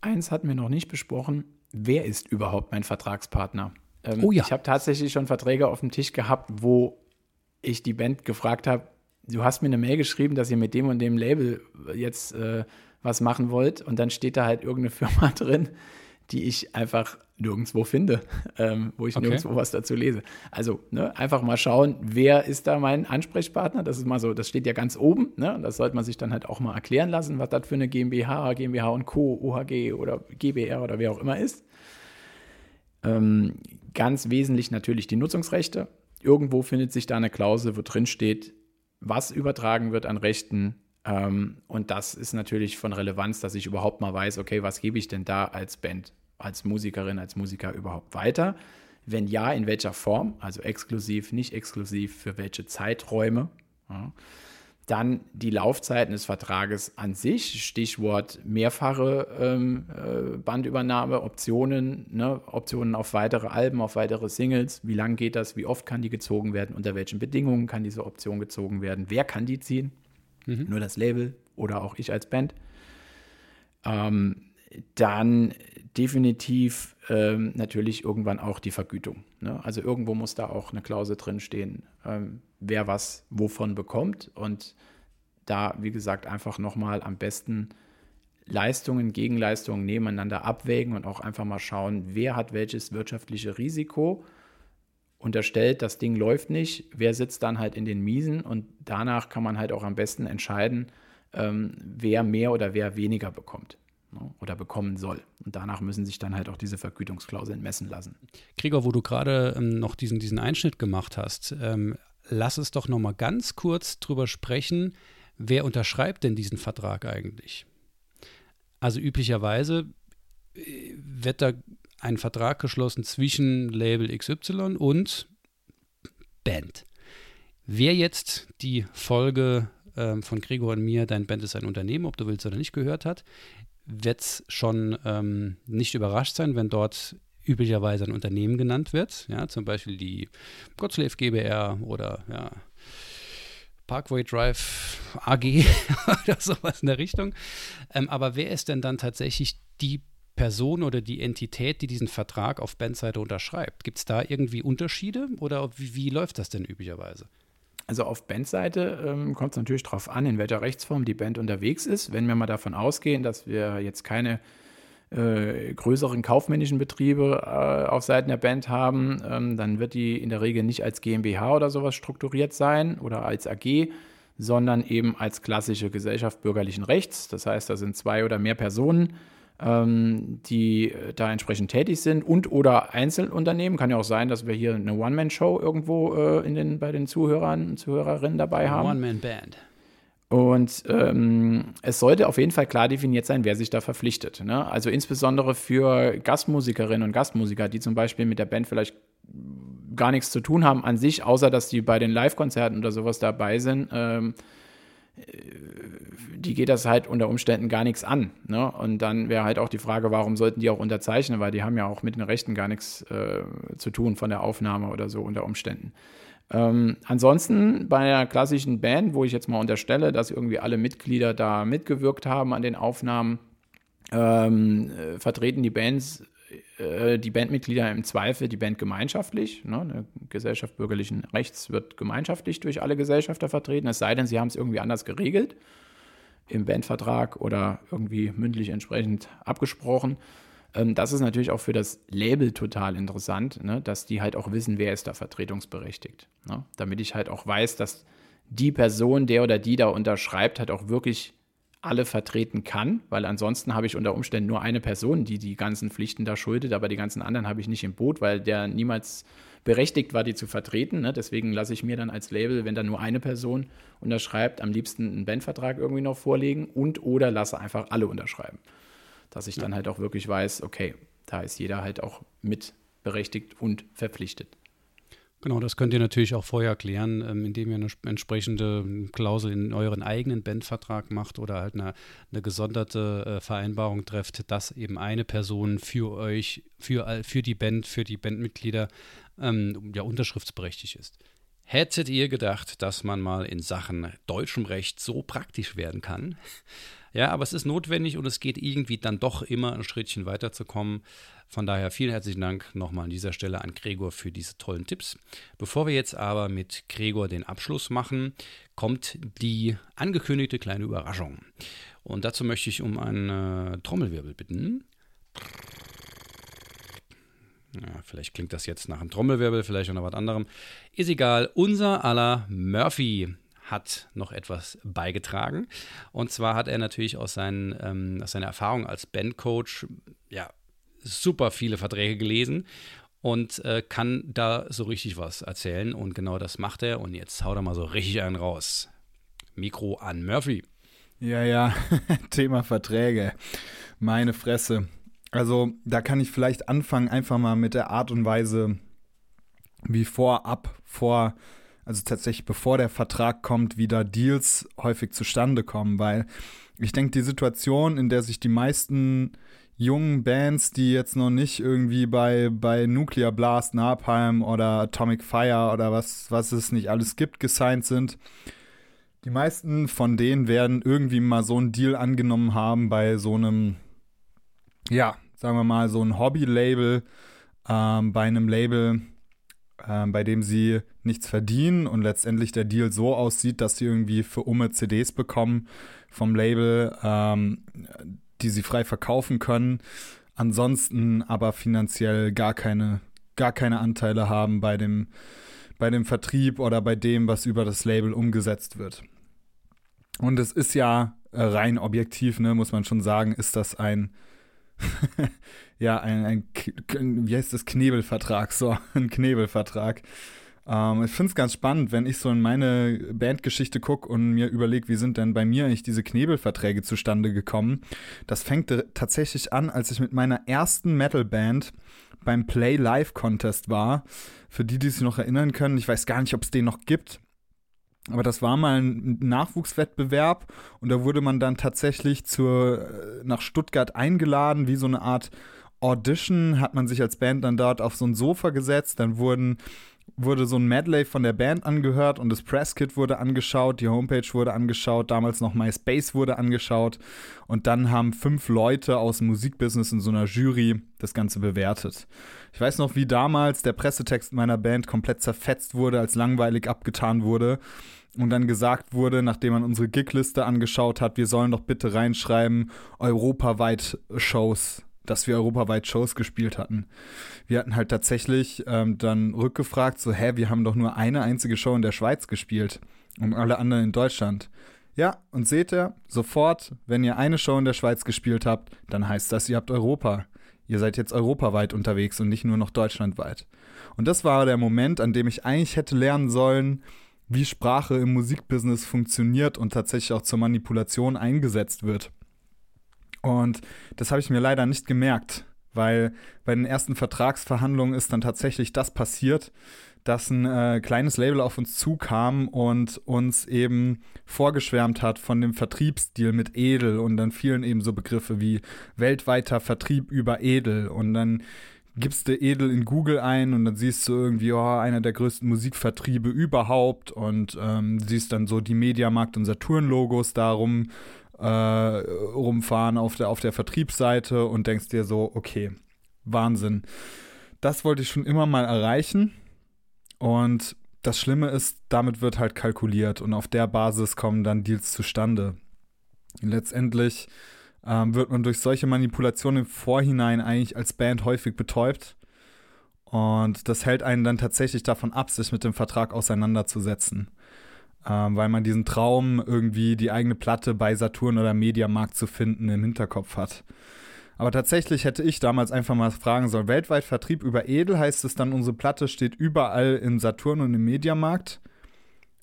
[SPEAKER 2] Eins hatten wir noch nicht besprochen. Wer ist überhaupt mein Vertragspartner?
[SPEAKER 1] Ähm, oh ja.
[SPEAKER 2] Ich habe tatsächlich schon Verträge auf dem Tisch gehabt, wo ich die Band gefragt habe, du hast mir eine Mail geschrieben, dass ihr mit dem und dem Label jetzt äh, was machen wollt und dann steht da halt irgendeine Firma drin, die ich einfach nirgendwo finde, ähm, wo ich okay. nirgendwo was dazu lese. Also ne, einfach mal schauen, wer ist da mein Ansprechpartner? Das ist mal so, das steht ja ganz oben. Ne? Das sollte man sich dann halt auch mal erklären lassen, was das für eine GmbH, GmbH und Co., OHG oder GBR oder wer auch immer ist. Ähm, ganz wesentlich natürlich die Nutzungsrechte. Irgendwo findet sich da eine Klausel, wo drin steht, was übertragen wird an Rechten. Ähm, und das ist natürlich von Relevanz, dass ich überhaupt mal weiß, okay, was gebe ich denn da als Band als Musikerin, als Musiker überhaupt weiter? Wenn ja, in welcher Form? Also exklusiv, nicht exklusiv, für welche Zeiträume? Ja. Dann die Laufzeiten des Vertrages an sich, Stichwort mehrfache ähm, äh, Bandübernahme, Optionen, ne, Optionen auf weitere Alben, auf weitere Singles. Wie lang geht das? Wie oft kann die gezogen werden? Unter welchen Bedingungen kann diese Option gezogen werden? Wer kann die ziehen? Mhm. Nur das Label oder auch ich als Band. Ähm, dann definitiv ähm, natürlich irgendwann auch die Vergütung. Ne? Also irgendwo muss da auch eine Klausel drinstehen, ähm, wer was wovon bekommt. Und da, wie gesagt, einfach nochmal am besten Leistungen, Gegenleistungen nebeneinander abwägen und auch einfach mal schauen, wer hat welches wirtschaftliche Risiko. Unterstellt, das Ding läuft nicht, wer sitzt dann halt in den Miesen und danach kann man halt auch am besten entscheiden, ähm, wer mehr oder wer weniger bekommt oder bekommen soll. Und danach müssen sich dann halt auch diese Vergütungsklauseln messen lassen.
[SPEAKER 1] Gregor, wo du gerade ähm, noch diesen, diesen Einschnitt gemacht hast, ähm, lass es doch noch mal ganz kurz drüber sprechen, wer unterschreibt denn diesen Vertrag eigentlich? Also üblicherweise äh, wird da ein Vertrag geschlossen zwischen Label XY und Band. Wer jetzt die Folge ähm, von Gregor und mir, Dein Band ist ein Unternehmen, ob du willst oder nicht, gehört hat, wird es schon ähm, nicht überrascht sein, wenn dort üblicherweise ein Unternehmen genannt wird, ja, zum Beispiel die Gottslave GbR oder ja, Parkway Drive AG oder sowas in der Richtung. Ähm, aber wer ist denn dann tatsächlich die Person oder die Entität, die diesen Vertrag auf Bandseite unterschreibt? Gibt es da irgendwie Unterschiede oder wie, wie läuft das denn üblicherweise?
[SPEAKER 2] Also auf Bandseite ähm, kommt es natürlich darauf an, in welcher Rechtsform die Band unterwegs ist. Wenn wir mal davon ausgehen, dass wir jetzt keine äh, größeren kaufmännischen Betriebe äh, auf Seiten der Band haben, ähm, dann wird die in der Regel nicht als GmbH oder sowas strukturiert sein oder als AG, sondern eben als klassische Gesellschaft bürgerlichen Rechts. Das heißt, da sind zwei oder mehr Personen ähm, die äh, da entsprechend tätig sind und oder Einzelunternehmen. Kann ja auch sein, dass wir hier eine One-Man-Show irgendwo äh, in den, bei den Zuhörern und Zuhörerinnen dabei haben.
[SPEAKER 1] One-Man-Band.
[SPEAKER 2] Und ähm, es sollte auf jeden Fall klar definiert sein, wer sich da verpflichtet. Ne? Also insbesondere für Gastmusikerinnen und Gastmusiker, die zum Beispiel mit der Band vielleicht gar nichts zu tun haben an sich, außer dass die bei den Live-Konzerten oder sowas dabei sind. Ähm, die geht das halt unter Umständen gar nichts an. Ne? Und dann wäre halt auch die Frage, warum sollten die auch unterzeichnen, weil die haben ja auch mit den Rechten gar nichts äh, zu tun von der Aufnahme oder so unter Umständen. Ähm, ansonsten bei einer klassischen Band, wo ich jetzt mal unterstelle, dass irgendwie alle Mitglieder da mitgewirkt haben an den Aufnahmen, ähm, äh, vertreten die Bands äh, die Bandmitglieder im Zweifel die Band gemeinschaftlich. Ne? Eine Gesellschaft bürgerlichen Rechts wird gemeinschaftlich durch alle Gesellschafter vertreten, es sei denn, sie haben es irgendwie anders geregelt, im Bandvertrag oder irgendwie mündlich entsprechend abgesprochen. Ähm, das ist natürlich auch für das Label total interessant, ne? dass die halt auch wissen, wer ist da vertretungsberechtigt. Ne? Damit ich halt auch weiß, dass die Person, der oder die da unterschreibt, halt auch wirklich alle vertreten kann, weil ansonsten habe ich unter Umständen nur eine Person, die die ganzen Pflichten da schuldet, aber die ganzen anderen habe ich nicht im Boot, weil der niemals berechtigt war, die zu vertreten. Ne? Deswegen lasse ich mir dann als Label, wenn da nur eine Person unterschreibt, am liebsten einen Bandvertrag irgendwie noch vorlegen und oder lasse einfach alle unterschreiben. Dass ich dann halt auch wirklich weiß, okay, da ist jeder halt auch mit berechtigt und verpflichtet.
[SPEAKER 1] Genau, das könnt ihr natürlich auch vorher klären, ähm, indem ihr eine entsprechende Klausel in euren eigenen Bandvertrag macht oder halt eine, eine gesonderte äh, Vereinbarung trefft, dass eben eine Person für euch, für, für die Band, für die Bandmitglieder ähm, ja unterschriftsberechtigt ist. Hättet ihr gedacht, dass man mal in Sachen deutschem Recht so praktisch werden kann? Ja, aber es ist notwendig und es geht irgendwie dann doch immer ein Schrittchen weiterzukommen. Von daher vielen herzlichen Dank nochmal an dieser Stelle an Gregor für diese tollen Tipps. Bevor wir jetzt aber mit Gregor den Abschluss machen, kommt die angekündigte kleine Überraschung. Und dazu möchte ich um einen Trommelwirbel bitten. Ja, vielleicht klingt das jetzt nach einem Trommelwirbel, vielleicht auch noch was anderem. Ist egal. Unser aller Murphy hat noch etwas beigetragen. Und zwar hat er natürlich aus, seinen, ähm, aus seiner Erfahrung als Bandcoach ja, super viele Verträge gelesen und äh, kann da so richtig was erzählen. Und genau das macht er. Und jetzt haut er mal so richtig einen raus. Mikro an Murphy.
[SPEAKER 3] Ja, ja, Thema Verträge. Meine Fresse. Also da kann ich vielleicht anfangen, einfach mal mit der Art und Weise, wie vorab, vor also tatsächlich bevor der Vertrag kommt, wieder Deals häufig zustande kommen, weil ich denke, die Situation, in der sich die meisten jungen Bands, die jetzt noch nicht irgendwie bei, bei Nuclear Blast, Napalm oder Atomic Fire oder was, was es nicht alles gibt, gesigned sind, die meisten von denen werden irgendwie mal so einen Deal angenommen haben bei so einem, ja, sagen wir mal, so ein Hobby-Label, ähm, bei einem Label, ähm, bei dem sie nichts verdienen und letztendlich der Deal so aussieht, dass sie irgendwie für Umme CDs bekommen vom Label, ähm, die sie frei verkaufen können. Ansonsten aber finanziell gar keine, gar keine Anteile haben bei dem, bei dem Vertrieb oder bei dem, was über das Label umgesetzt wird. Und es ist ja äh, rein objektiv, ne, muss man schon sagen, ist das ein ja, ein, ein, wie heißt das, Knebelvertrag, so, ein Knebelvertrag. Ähm, ich finde es ganz spannend, wenn ich so in meine Bandgeschichte gucke und mir überlege, wie sind denn bei mir eigentlich diese Knebelverträge zustande gekommen. Das fängt tatsächlich an, als ich mit meiner ersten Metalband beim Play Live Contest war. Für die, die sich noch erinnern können, ich weiß gar nicht, ob es den noch gibt. Aber das war mal ein Nachwuchswettbewerb und da wurde man dann tatsächlich zur, äh, nach Stuttgart eingeladen, wie so eine Art Audition, hat man sich als Band dann dort auf so ein Sofa gesetzt, dann wurden wurde so ein Medley von der Band angehört und das Presskit wurde angeschaut, die Homepage wurde angeschaut, damals noch MySpace wurde angeschaut und dann haben fünf Leute aus dem Musikbusiness in so einer Jury das Ganze bewertet. Ich weiß noch, wie damals der Pressetext meiner Band komplett zerfetzt wurde, als langweilig abgetan wurde und dann gesagt wurde, nachdem man unsere Gigliste angeschaut hat, wir sollen doch bitte reinschreiben, europaweit Shows, dass wir europaweit Shows gespielt hatten. Wir hatten halt tatsächlich ähm, dann rückgefragt, so, hä, wir haben doch nur eine einzige Show in der Schweiz gespielt und alle anderen in Deutschland. Ja, und seht ihr, sofort, wenn ihr eine Show in der Schweiz gespielt habt, dann heißt das, ihr habt Europa. Ihr seid jetzt europaweit unterwegs und nicht nur noch deutschlandweit. Und das war der Moment, an dem ich eigentlich hätte lernen sollen, wie Sprache im Musikbusiness funktioniert und tatsächlich auch zur Manipulation eingesetzt wird. Und das habe ich mir leider nicht gemerkt, weil bei den ersten Vertragsverhandlungen ist dann tatsächlich das passiert, dass ein äh, kleines Label auf uns zukam und uns eben vorgeschwärmt hat von dem Vertriebsstil mit Edel. Und dann fielen eben so Begriffe wie weltweiter Vertrieb über Edel. Und dann gibst du Edel in Google ein und dann siehst du irgendwie, oh, einer der größten Musikvertriebe überhaupt. Und ähm, siehst dann so die Mediamarkt- und Saturn-Logos darum äh, rumfahren auf der, auf der Vertriebsseite und denkst dir so, okay, Wahnsinn. Das wollte ich schon immer mal erreichen und das Schlimme ist, damit wird halt kalkuliert und auf der Basis kommen dann Deals zustande. Letztendlich ähm, wird man durch solche Manipulationen im Vorhinein eigentlich als Band häufig betäubt. Und das hält einen dann tatsächlich davon ab, sich mit dem Vertrag auseinanderzusetzen. Ähm, weil man diesen Traum, irgendwie die eigene Platte bei Saturn oder Mediamarkt zu finden, im Hinterkopf hat. Aber tatsächlich hätte ich damals einfach mal fragen sollen: weltweit Vertrieb über Edel heißt es dann, unsere Platte steht überall im Saturn und im Mediamarkt.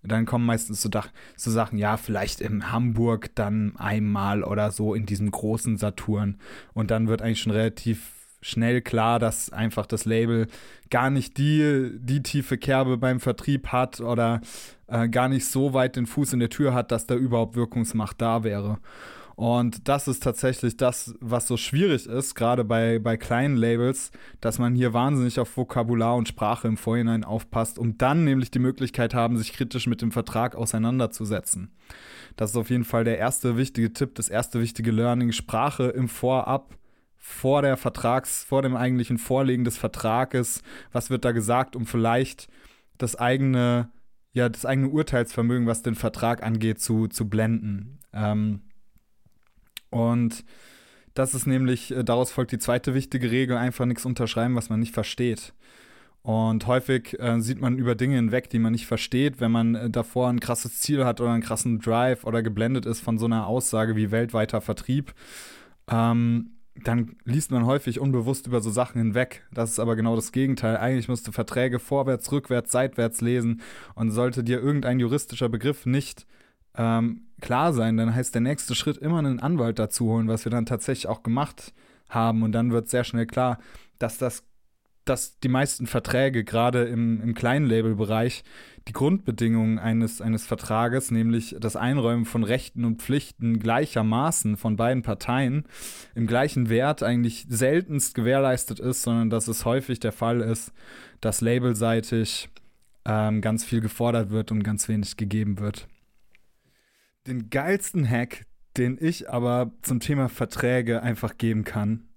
[SPEAKER 3] Dann kommen meistens so, so, Sachen, ja, vielleicht in Hamburg dann einmal oder so in diesem großen Saturn. Und dann wird eigentlich schon relativ schnell klar, dass einfach das Label gar nicht die, die tiefe Kerbe beim Vertrieb hat oder äh, gar nicht so weit den Fuß in der Tür hat, dass da überhaupt Wirkungsmacht da wäre. Und das ist tatsächlich das, was so schwierig ist, gerade bei, bei kleinen Labels, dass man hier wahnsinnig auf Vokabular und Sprache im Vorhinein aufpasst, um dann nämlich die Möglichkeit haben, sich kritisch mit dem Vertrag auseinanderzusetzen. Das ist auf jeden Fall der erste wichtige Tipp, das erste wichtige Learning. Sprache im Vorab, vor der Vertrags, vor dem eigentlichen Vorlegen des Vertrages. Was wird da gesagt, um vielleicht das eigene, ja, das eigene Urteilsvermögen, was den Vertrag angeht, zu, zu blenden. Ähm, und das ist nämlich, äh, daraus folgt die zweite wichtige Regel, einfach nichts unterschreiben, was man nicht versteht. Und häufig äh, sieht man über Dinge hinweg, die man nicht versteht, wenn man äh, davor ein krasses Ziel hat oder einen krassen Drive oder geblendet ist von so einer Aussage wie weltweiter Vertrieb. Ähm, dann liest man häufig unbewusst über so Sachen hinweg. Das ist aber genau das Gegenteil. Eigentlich musst du Verträge vorwärts, rückwärts, seitwärts lesen und sollte dir irgendein juristischer Begriff nicht ähm, klar sein, dann heißt der nächste Schritt immer einen Anwalt dazu holen, was wir dann tatsächlich auch gemacht haben. Und dann wird sehr schnell klar, dass das dass die meisten Verträge, gerade im, im kleinen Labelbereich, die Grundbedingungen eines, eines Vertrages, nämlich das Einräumen von Rechten und Pflichten gleichermaßen von beiden Parteien, im gleichen Wert eigentlich seltenst gewährleistet ist, sondern dass es häufig der Fall ist, dass labelseitig ähm, ganz viel gefordert wird und ganz wenig gegeben wird. Den geilsten Hack, den ich aber zum Thema Verträge einfach geben kann,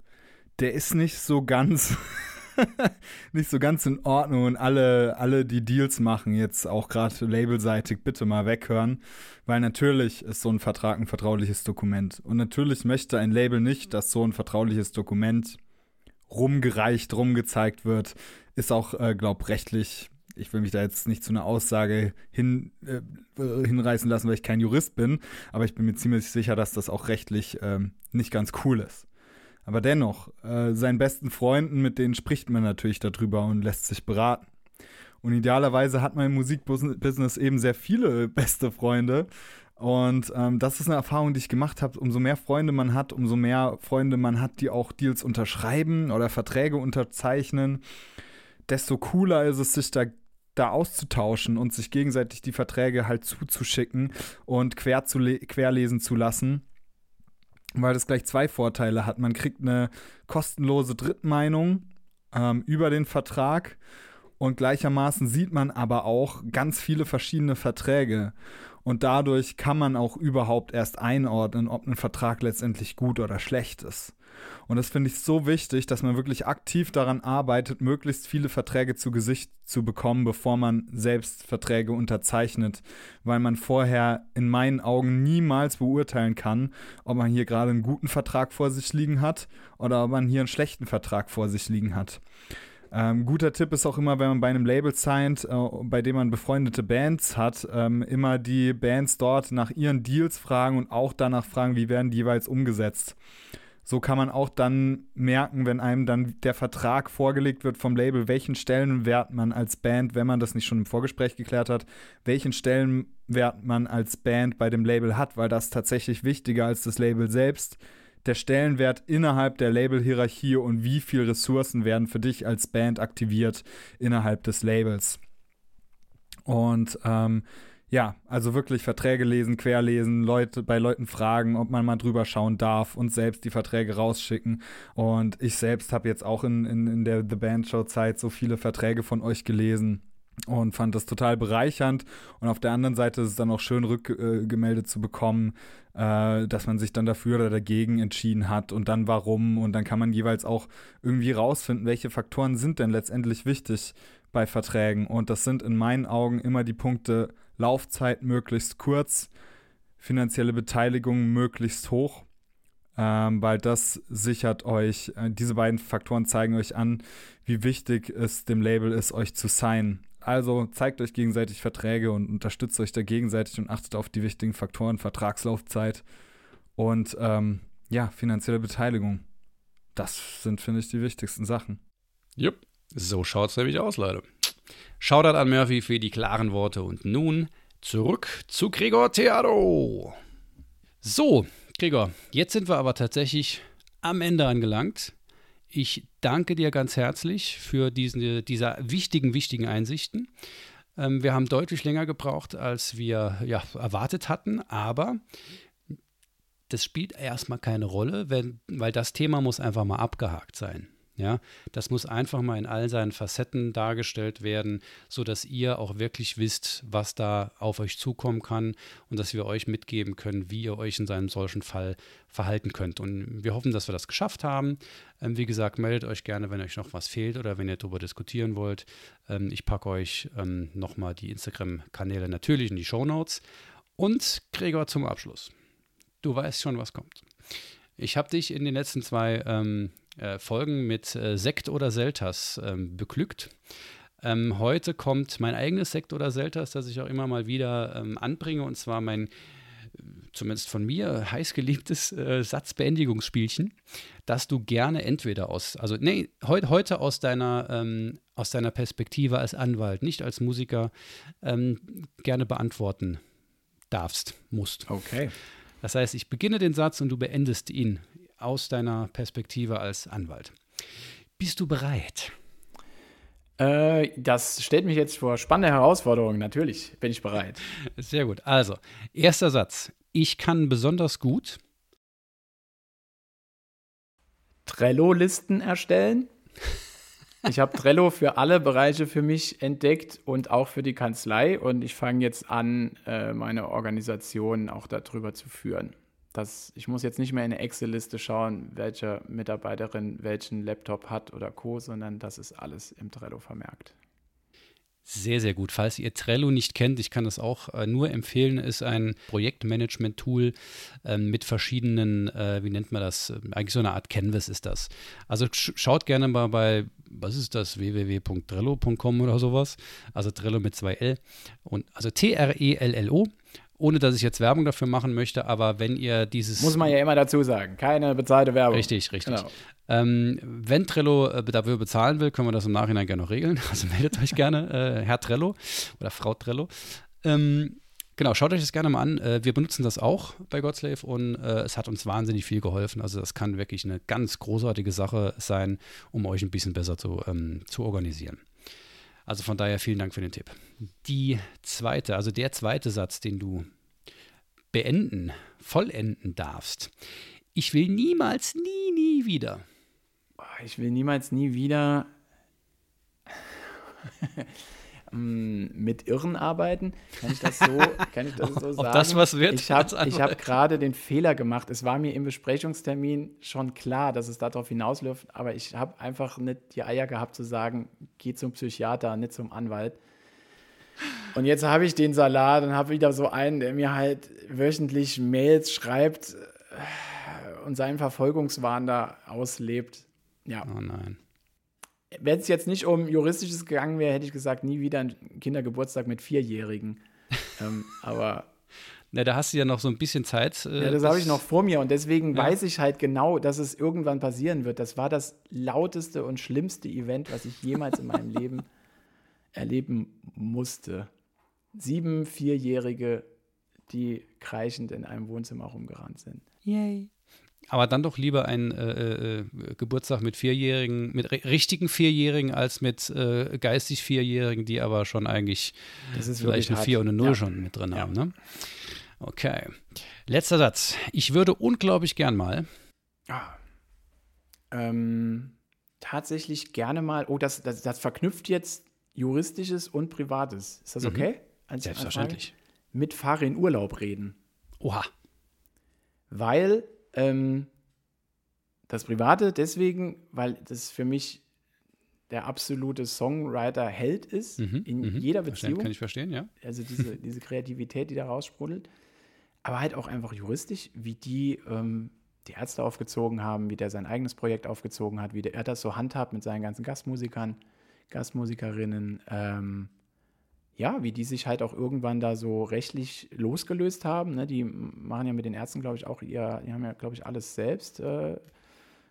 [SPEAKER 3] der ist nicht so ganz nicht so ganz in Ordnung und alle, alle, die Deals machen, jetzt auch gerade labelseitig, bitte mal weghören, weil natürlich ist so ein Vertrag ein vertrauliches Dokument. Und natürlich möchte ein Label nicht, dass so ein vertrauliches Dokument rumgereicht, rumgezeigt wird. Ist auch, äh, glaub, rechtlich ich will mich da jetzt nicht zu einer Aussage hin, äh, hinreißen lassen, weil ich kein Jurist bin, aber ich bin mir ziemlich sicher, dass das auch rechtlich ähm, nicht ganz cool ist. Aber dennoch, äh, seinen besten Freunden, mit denen spricht man natürlich darüber und lässt sich beraten. Und idealerweise hat man im Musikbusiness eben sehr viele beste Freunde. Und ähm, das ist eine Erfahrung, die ich gemacht habe. Umso mehr Freunde man hat, umso mehr Freunde man hat, die auch Deals unterschreiben oder Verträge unterzeichnen, desto cooler ist es, sich da, da auszutauschen und sich gegenseitig die Verträge halt zuzuschicken und quer zu querlesen zu lassen weil das gleich zwei Vorteile hat. Man kriegt eine kostenlose Drittmeinung ähm, über den Vertrag und gleichermaßen sieht man aber auch ganz viele verschiedene Verträge. Und dadurch kann man auch überhaupt erst einordnen, ob ein Vertrag letztendlich gut oder schlecht ist. Und das finde ich so wichtig, dass man wirklich aktiv daran arbeitet, möglichst viele Verträge zu Gesicht zu bekommen, bevor man selbst Verträge unterzeichnet, weil man vorher in meinen Augen niemals beurteilen kann, ob man hier gerade einen guten Vertrag vor sich liegen hat oder ob man hier einen schlechten Vertrag vor sich liegen hat. Ähm, guter Tipp ist auch immer, wenn man bei einem Label signed, äh, bei dem man befreundete Bands hat, ähm, immer die Bands dort nach ihren Deals fragen und auch danach fragen, wie werden die jeweils umgesetzt. So kann man auch dann merken, wenn einem dann der Vertrag vorgelegt wird vom Label, welchen Stellenwert man als Band, wenn man das nicht schon im Vorgespräch geklärt hat, welchen Stellenwert man als Band bei dem Label hat, weil das tatsächlich wichtiger als das Label selbst. Der Stellenwert innerhalb der Labelhierarchie und wie viele Ressourcen werden für dich als Band aktiviert innerhalb des Labels. Und ähm, ja, also wirklich Verträge lesen, querlesen, Leute bei Leuten fragen, ob man mal drüber schauen darf und selbst die Verträge rausschicken. Und ich selbst habe jetzt auch in, in, in der The Band Show Zeit so viele Verträge von euch gelesen und fand das total bereichernd. Und auf der anderen Seite ist es dann auch schön rückgemeldet äh, zu bekommen, äh, dass man sich dann dafür oder dagegen entschieden hat und dann warum. Und dann kann man jeweils auch irgendwie rausfinden, welche Faktoren sind denn letztendlich wichtig bei Verträgen. Und das sind in meinen Augen immer die Punkte Laufzeit möglichst kurz, finanzielle Beteiligung möglichst hoch, ähm, weil das sichert euch, äh, diese beiden Faktoren zeigen euch an, wie wichtig es dem Label ist, euch zu signen. Also zeigt euch gegenseitig Verträge und unterstützt euch da gegenseitig und achtet auf die wichtigen Faktoren, Vertragslaufzeit und ähm, ja, finanzielle Beteiligung. Das sind, finde ich, die wichtigsten Sachen.
[SPEAKER 1] Jupp, so schaut es nämlich aus, Leute. Shoutout an Murphy für die klaren Worte und nun zurück zu Gregor Theado. So, Gregor, jetzt sind wir aber tatsächlich am Ende angelangt. Ich danke dir ganz herzlich für diese, diese wichtigen, wichtigen Einsichten. Ähm, wir haben deutlich länger gebraucht, als wir ja, erwartet hatten, aber das spielt erstmal keine Rolle, wenn, weil das Thema muss einfach mal abgehakt sein. Ja, das muss einfach mal in all seinen Facetten dargestellt werden, sodass ihr auch wirklich wisst, was da auf euch zukommen kann und dass wir euch mitgeben können, wie ihr euch in einem solchen Fall verhalten könnt. Und wir hoffen, dass wir das geschafft haben. Ähm, wie gesagt, meldet euch gerne, wenn euch noch was fehlt oder wenn ihr darüber diskutieren wollt. Ähm, ich packe euch ähm, nochmal die Instagram-Kanäle natürlich in die Show Notes. Und Gregor zum Abschluss. Du weißt schon, was kommt. Ich habe dich in den letzten zwei ähm, äh, Folgen mit äh, Sekt oder Selters ähm, beglückt. Ähm, heute kommt mein eigenes Sekt oder Selters, das ich auch immer mal wieder ähm, anbringe, und zwar mein zumindest von mir heißgeliebtes äh, Satzbeendigungsspielchen, das du gerne entweder aus, also nee, heu, heute aus deiner, ähm, aus deiner Perspektive als Anwalt, nicht als Musiker, ähm, gerne beantworten darfst, musst.
[SPEAKER 2] Okay.
[SPEAKER 1] Das heißt, ich beginne den Satz und du beendest ihn aus deiner Perspektive als Anwalt. Bist du bereit?
[SPEAKER 2] Äh, das stellt mich jetzt vor spannende Herausforderungen. Natürlich bin ich bereit.
[SPEAKER 1] Sehr gut. Also, erster Satz. Ich kann besonders gut
[SPEAKER 2] Trello-Listen erstellen. Ich habe Trello für alle Bereiche für mich entdeckt und auch für die Kanzlei. Und ich fange jetzt an, äh, meine Organisation auch darüber zu führen. Das, ich muss jetzt nicht mehr in eine Excel-Liste schauen, welche Mitarbeiterin welchen Laptop hat oder Co., sondern das ist alles im Trello vermerkt.
[SPEAKER 1] Sehr, sehr gut. Falls ihr Trello nicht kennt, ich kann das auch äh, nur empfehlen, ist ein Projektmanagement-Tool äh, mit verschiedenen, äh, wie nennt man das? Eigentlich so eine Art Canvas ist das. Also sch schaut gerne mal bei, was ist das, www.trello.com oder sowas. Also Trello mit zwei L. Und, also T-R-E-L-L-O ohne dass ich jetzt Werbung dafür machen möchte, aber wenn ihr dieses.
[SPEAKER 2] Muss man ja immer dazu sagen, keine bezahlte Werbung.
[SPEAKER 1] Richtig, richtig. Genau. Ähm, wenn Trello äh, dafür bezahlen will, können wir das im Nachhinein gerne noch regeln. Also meldet euch gerne, äh, Herr Trello oder Frau Trello. Ähm, genau, schaut euch das gerne mal an. Äh, wir benutzen das auch bei Godslave und äh, es hat uns wahnsinnig viel geholfen. Also das kann wirklich eine ganz großartige Sache sein, um euch ein bisschen besser zu, ähm, zu organisieren. Also von daher vielen Dank für den Tipp. Die zweite, also der zweite Satz, den du beenden, vollenden darfst. Ich will niemals, nie, nie wieder.
[SPEAKER 2] Ich will niemals, nie wieder mit Irren arbeiten. Kann ich das so, kann ich das so sagen?
[SPEAKER 1] Ob das was wird?
[SPEAKER 2] Ich habe hab gerade den Fehler gemacht. Es war mir im Besprechungstermin schon klar, dass es darauf hinausläuft, aber ich habe einfach nicht die Eier gehabt zu sagen, geh zum Psychiater, nicht zum Anwalt. Und jetzt habe ich den Salat und habe wieder so einen, der mir halt wöchentlich Mails schreibt und seinen Verfolgungswahn da auslebt. Ja.
[SPEAKER 1] Oh nein.
[SPEAKER 2] Wenn es jetzt nicht um Juristisches gegangen wäre, hätte ich gesagt, nie wieder ein Kindergeburtstag mit Vierjährigen. ähm, aber.
[SPEAKER 1] Na, da hast du ja noch so ein bisschen Zeit.
[SPEAKER 2] Äh, ja, das habe ich noch vor mir und deswegen ja. weiß ich halt genau, dass es irgendwann passieren wird. Das war das lauteste und schlimmste Event, was ich jemals in meinem Leben erleben musste. Sieben Vierjährige, die kreischend in einem Wohnzimmer rumgerannt sind.
[SPEAKER 1] Yay. Aber dann doch lieber ein äh, äh, Geburtstag mit Vierjährigen, mit richtigen Vierjährigen, als mit äh, geistig Vierjährigen, die aber schon eigentlich vielleicht eine Vier und eine Null ja. schon mit drin ja. haben. Ne? Okay. Letzter Satz. Ich würde unglaublich gern mal.
[SPEAKER 2] Ah. Ähm, tatsächlich gerne mal. Oh, das, das, das verknüpft jetzt Juristisches und Privates. Ist das mhm. okay?
[SPEAKER 1] Mhm. Selbstverständlich.
[SPEAKER 2] Mit Fahre in Urlaub reden.
[SPEAKER 1] Oha.
[SPEAKER 2] Weil ähm, das Private deswegen, weil das für mich der absolute Songwriter-Held ist mhm. in mhm. jeder Beziehung.
[SPEAKER 1] Kann ich verstehen, ja.
[SPEAKER 2] Also diese, diese Kreativität, die da raussprudelt. Aber halt auch einfach juristisch, wie die ähm, die Ärzte aufgezogen haben, wie der sein eigenes Projekt aufgezogen hat, wie der, er das so handhabt mit seinen ganzen Gastmusikern. Gastmusikerinnen, ähm, ja, wie die sich halt auch irgendwann da so rechtlich losgelöst haben. Ne? Die machen ja mit den Ärzten, glaube ich, auch ihr, die haben ja, glaube ich, alles selbst. Äh,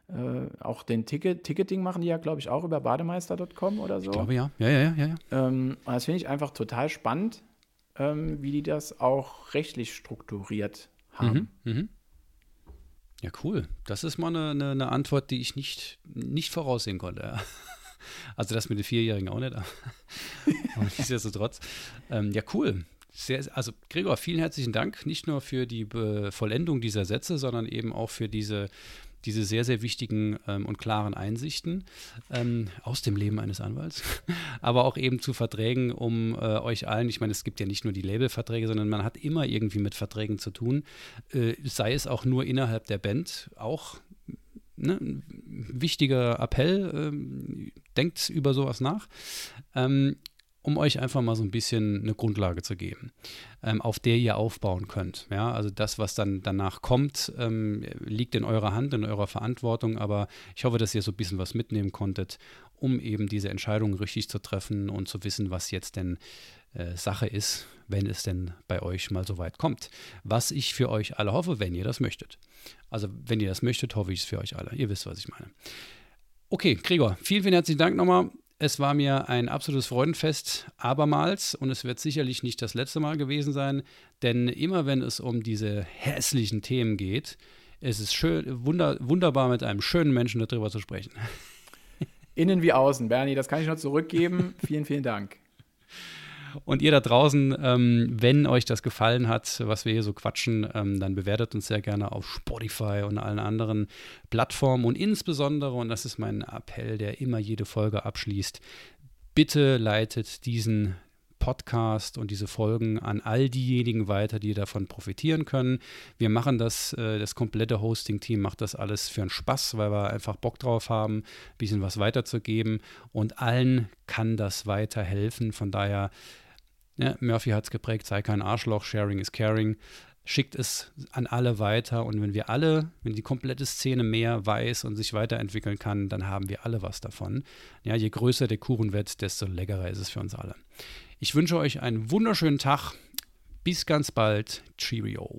[SPEAKER 2] äh, auch den Ticket, Ticketing machen die ja, glaube ich, auch über bademeister.com oder so.
[SPEAKER 1] Ich glaube ja. Ja, ja, ja, ja.
[SPEAKER 2] Ähm, das finde ich einfach total spannend, ähm, wie die das auch rechtlich strukturiert haben.
[SPEAKER 1] Mhm, mh. Ja, cool. Das ist mal eine, eine, eine Antwort, die ich nicht, nicht voraussehen konnte. Also das mit den Vierjährigen auch nicht, aber nichtsdestotrotz. Ähm, ja, cool. Sehr, also Gregor, vielen herzlichen Dank, nicht nur für die Be Vollendung dieser Sätze, sondern eben auch für diese, diese sehr, sehr wichtigen ähm, und klaren Einsichten ähm, aus dem Leben eines Anwalts, aber auch eben zu Verträgen, um äh, euch allen, ich meine, es gibt ja nicht nur die Labelverträge, sondern man hat immer irgendwie mit Verträgen zu tun, äh, sei es auch nur innerhalb der Band, auch ne, ein wichtiger Appell, ähm, denkt über sowas nach. Ähm, um euch einfach mal so ein bisschen eine Grundlage zu geben, ähm, auf der ihr aufbauen könnt. Ja, also das, was dann danach kommt, ähm, liegt in eurer Hand, in eurer Verantwortung, aber ich hoffe, dass ihr so ein bisschen was mitnehmen konntet, um eben diese Entscheidung richtig zu treffen und zu wissen, was jetzt denn äh, Sache ist, wenn es denn bei euch mal so weit kommt. Was ich für euch alle hoffe, wenn ihr das möchtet. Also, wenn ihr das möchtet, hoffe ich es für euch alle. Ihr wisst, was ich meine. Okay, Gregor, vielen, vielen herzlichen Dank nochmal. Es war mir ein absolutes Freudenfest, abermals, und es wird sicherlich nicht das letzte Mal gewesen sein, denn immer wenn es um diese hässlichen Themen geht, ist es schön, wunder, wunderbar mit einem schönen Menschen darüber zu sprechen.
[SPEAKER 2] Innen wie außen, Bernie, das kann ich nur zurückgeben. vielen, vielen Dank.
[SPEAKER 1] Und ihr da draußen, ähm, wenn euch das gefallen hat, was wir hier so quatschen, ähm, dann bewertet uns sehr gerne auf Spotify und allen anderen Plattformen. Und insbesondere, und das ist mein Appell, der immer jede Folge abschließt, bitte leitet diesen Podcast und diese Folgen an all diejenigen weiter, die davon profitieren können. Wir machen das, äh, das komplette Hosting-Team macht das alles für einen Spaß, weil wir einfach Bock drauf haben, ein bisschen was weiterzugeben und allen kann das weiterhelfen. Von daher ja, Murphy hat es geprägt, sei kein Arschloch, Sharing is Caring. Schickt es an alle weiter und wenn wir alle, wenn die komplette Szene mehr weiß und sich weiterentwickeln kann, dann haben wir alle was davon. Ja, je größer der Kuchen wird, desto leckerer ist es für uns alle. Ich wünsche euch einen wunderschönen Tag. Bis ganz bald. Cheerio.